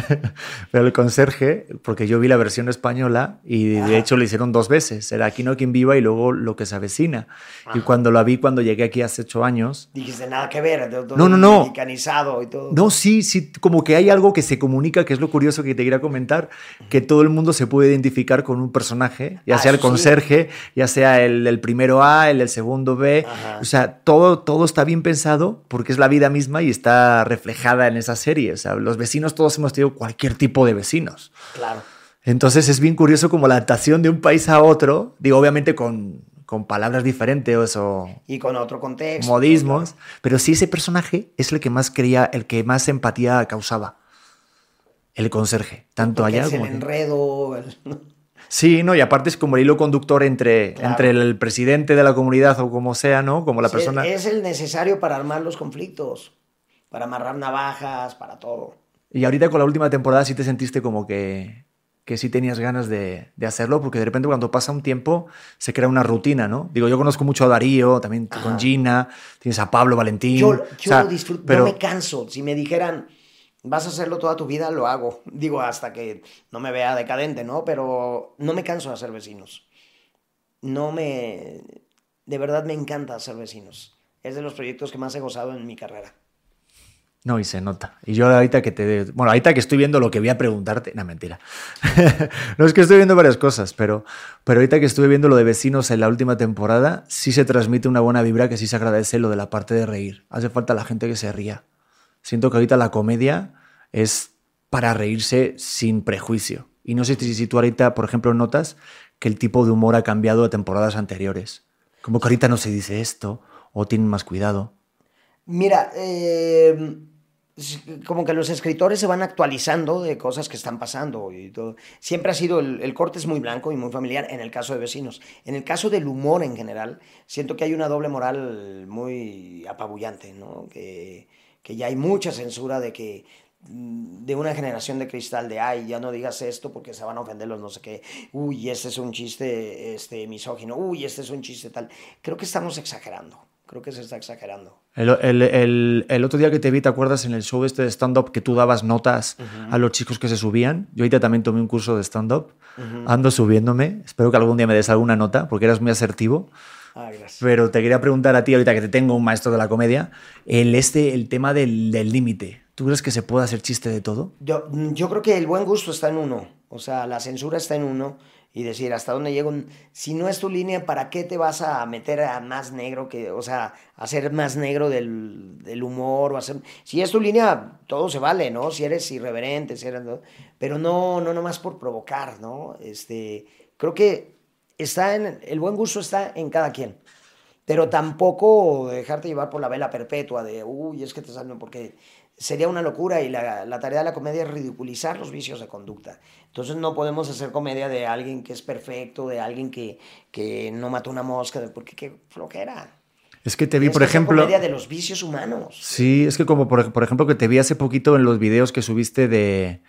Pero el conserje, porque yo vi la versión española y de Ajá. hecho lo hicieron dos veces. Era Aquí no quien viva y luego Lo que se avecina. Y cuando la vi, cuando llegué aquí hace ocho años, Dijiste nada que ver, de- todo No, no, no. mexicanizado y todo. No, sí, sí, como que hay algo que se comunica, que es lo curioso que te quería comentar, que todo el mundo se puede identificar con un personaje, ya Ah, sea el eso sí. conserje, ya sea el, el primero A, el del segundo B, Ajá. o sea, todo, todo está bien pensado porque es la vida misma y está reflejada en esa serie, o sea, los vecinos todos hemos tenido cualquier tipo de vecinos. Claro. Entonces es bien curioso como la adaptación de un país a otro, digo, obviamente con, con palabras diferentes o Y con otro contexto. modismos, claro. pero sí ese personaje es el que más creía, el que más empatía causaba. El conserje, tanto Porque allá es el como aquí. enredo. el- Sí, no, y aparte es como el hilo conductor entre, Claro. entre el presidente de la comunidad o como sea, ¿no? Como la Sí, persona. Es el necesario para armar los conflictos, para amarrar navajas, para todo. Y ahorita con la última temporada sí te sentiste como que, que sí tenías ganas de, de hacerlo, porque de repente cuando pasa un tiempo se crea una rutina, ¿no? Digo, yo conozco mucho a Darío, también Ajá. con Gina, tienes a Pablo Valentín. Yo, o yo sea, lo disfruto, pero no me canso. Si me dijeran, vas a hacerlo toda tu vida, lo hago. Digo, hasta que no me vea decadente, ¿no? Pero no me canso de hacer vecinos. No me... De verdad me encanta hacer vecinos. Es de los proyectos que más he gozado en mi carrera. No, y se nota. Y yo ahorita que te... Bueno, ahorita que estoy viendo lo que voy a preguntarte... No, mentira. no, es que estoy viendo varias cosas, pero, pero ahorita que estuve viendo lo de vecinos en la última temporada, sí se transmite una buena vibra que sí se agradece lo de la parte de reír. Hace falta la gente que se ría. Siento que ahorita la comedia es para reírse sin prejuicio. Y no sé si, tú ahorita, por ejemplo, notas que el tipo de humor ha cambiado a temporadas anteriores. Como que ahorita no se dice esto, o tienen más cuidado. Mira, eh, como que los escritores se van actualizando de cosas que están pasando y todo. Siempre ha sido, el, el, corte es muy blanco y muy familiar en el caso de vecinos. En el caso del humor en general, siento que hay una doble moral muy apabullante, ¿no? Que, que ya hay mucha censura de que mm, de una generación de cristal de ay, ya no digas esto porque se van a ofender los no sé qué, uy, este es un chiste este, misógino, uy, este es un chiste tal. Creo que estamos exagerando. Creo que se está exagerando. El, el, el, el, otro día que te vi, ¿te acuerdas en el show este de stand-up que tú dabas notas uh -huh. a los chicos que se subían? Yo ahorita también tomé un curso de stand-up. Uh -huh. Ando subiéndome. Espero que algún día me des alguna nota porque eras muy asertivo. Ah, gracias. Pero te quería preguntar a ti, ahorita que te tengo un maestro de la comedia, el, este, el tema del límite. ¿Tú crees que se puede hacer chiste de todo? Yo, yo creo que el buen gusto está en uno. O sea, la censura está en uno y decir hasta dónde llego. Si no es tu línea, ¿para qué te vas a meter a más negro? que O sea, hacer más negro del, del humor. O hacer... Si es tu línea, todo se vale, ¿no? Si eres irreverente, si eres... pero no, no nomás por provocar, ¿no? Este, creo que está en, el buen gusto está en cada quien. Pero tampoco dejarte llevar por la vela perpetua de, uy, es que te salen, porque sería una locura y la, la, tarea de la comedia es ridiculizar los vicios de conducta. Entonces no podemos hacer comedia de alguien que es perfecto, de alguien que, que no mató una mosca, porque qué flojera. Es que te vi, es por ejemplo... comedia de los vicios humanos. Sí, es que como por, por, ejemplo que te vi hace poquito en los videos que subiste de...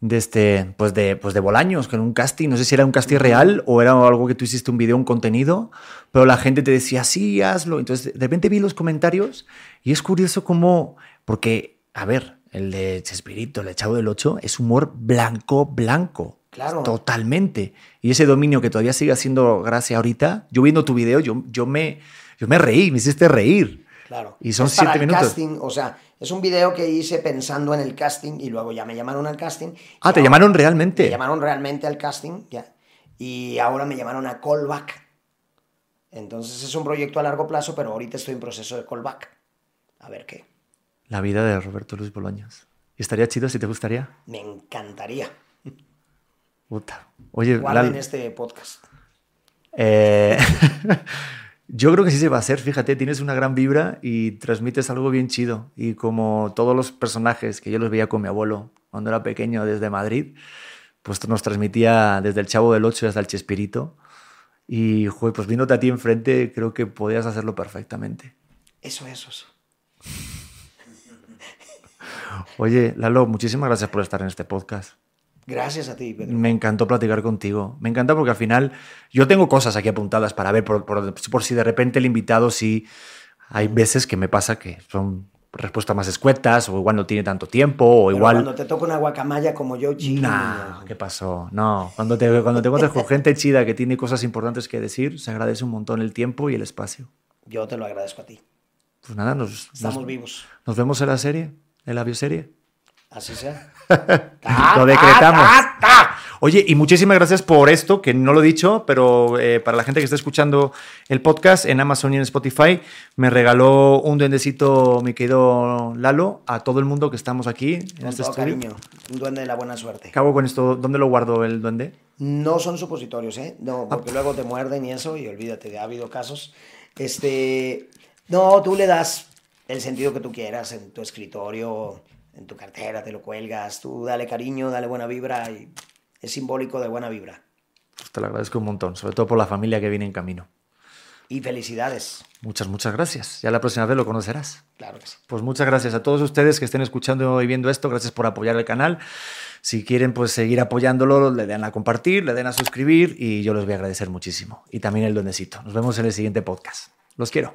De este, pues de, pues de Bolaños, que en un casting, no sé si era un casting real o era algo que tú hiciste un video, un contenido, pero la gente te decía, sí, hazlo. Entonces, de repente vi los comentarios y es curioso cómo porque, a ver, el de Chespirito, el de Chavo del Ocho, es humor blanco, blanco. Claro. Totalmente. Y ese dominio que todavía sigue haciendo gracia ahorita, yo viendo tu video, yo, yo, me, yo me reí, me hiciste reír. Claro. Y son es siete para el minutos. Casting, o sea, es un video que hice pensando en el casting y luego ya me llamaron al casting. Ah, ¿te llamaron realmente? Me llamaron realmente al casting, ya. Y ahora me llamaron a callback. Entonces es un proyecto a largo plazo, pero ahorita estoy en proceso de callback. A ver qué. La vida de Roberto Luis Bolaños. ¿Y estaría chido si te gustaría? Me encantaría. Puta. Oye, Guarden Lal... este podcast. Eh... Yo creo que sí se va a hacer, fíjate, tienes una gran vibra y transmites algo bien chido. Y como todos los personajes que yo los veía con mi abuelo cuando era pequeño desde Madrid, pues nos transmitía desde el Chavo del Ocho hasta el Chespirito. Y, joder, pues viéndote a ti enfrente, creo que podías hacerlo perfectamente. Eso, eso. eso. Oye, Lalo, muchísimas gracias por estar en este podcast. Gracias a ti, Pedro. Me encantó platicar contigo. Me encanta porque al final yo tengo cosas aquí apuntadas para ver por, por, por si de repente el invitado sí... Hay veces que me pasa que son respuestas más escuetas o igual no tiene tanto tiempo o Pero igual... cuando te toca una guacamaya como yo, chido. Nah, ¿qué pasó? No, cuando te, cuando te encuentras con gente chida que tiene cosas importantes que decir, se agradece un montón el tiempo y el espacio. Yo te lo agradezco a ti. Pues nada, nos... Estamos nos, vivos. Nos vemos en la serie, en la bioserie. Así sea. Lo decretamos. Oye, y muchísimas gracias por esto, que no lo he dicho, pero eh, para la gente que está escuchando el podcast en Amazon y en Spotify, me regaló un duendecito, mi querido Lalo, a todo el mundo que estamos aquí en Con este todo estudio. cariño. Un duende de la buena suerte. Acabo con esto. ¿Dónde lo guardo el duende? No son supositorios, ¿eh? No, Ah. porque luego te muerden y eso, y olvídate, ha habido casos. Este. No, tú le das el sentido que tú quieras en tu escritorio, en tu cartera, te lo cuelgas. Tú dale cariño, dale buena vibra y es simbólico de buena vibra. Pues te lo agradezco un montón, sobre todo por la familia que viene en camino. Y felicidades. Muchas, muchas gracias. Ya la próxima vez lo conocerás. Claro que sí. Pues muchas gracias a todos ustedes que estén escuchando y viendo esto. Gracias por apoyar el canal. Si quieren pues seguir apoyándolo, le den a compartir, le den a suscribir y yo les voy a agradecer muchísimo. Y también el duendecito. Nos vemos en el siguiente podcast. Los quiero.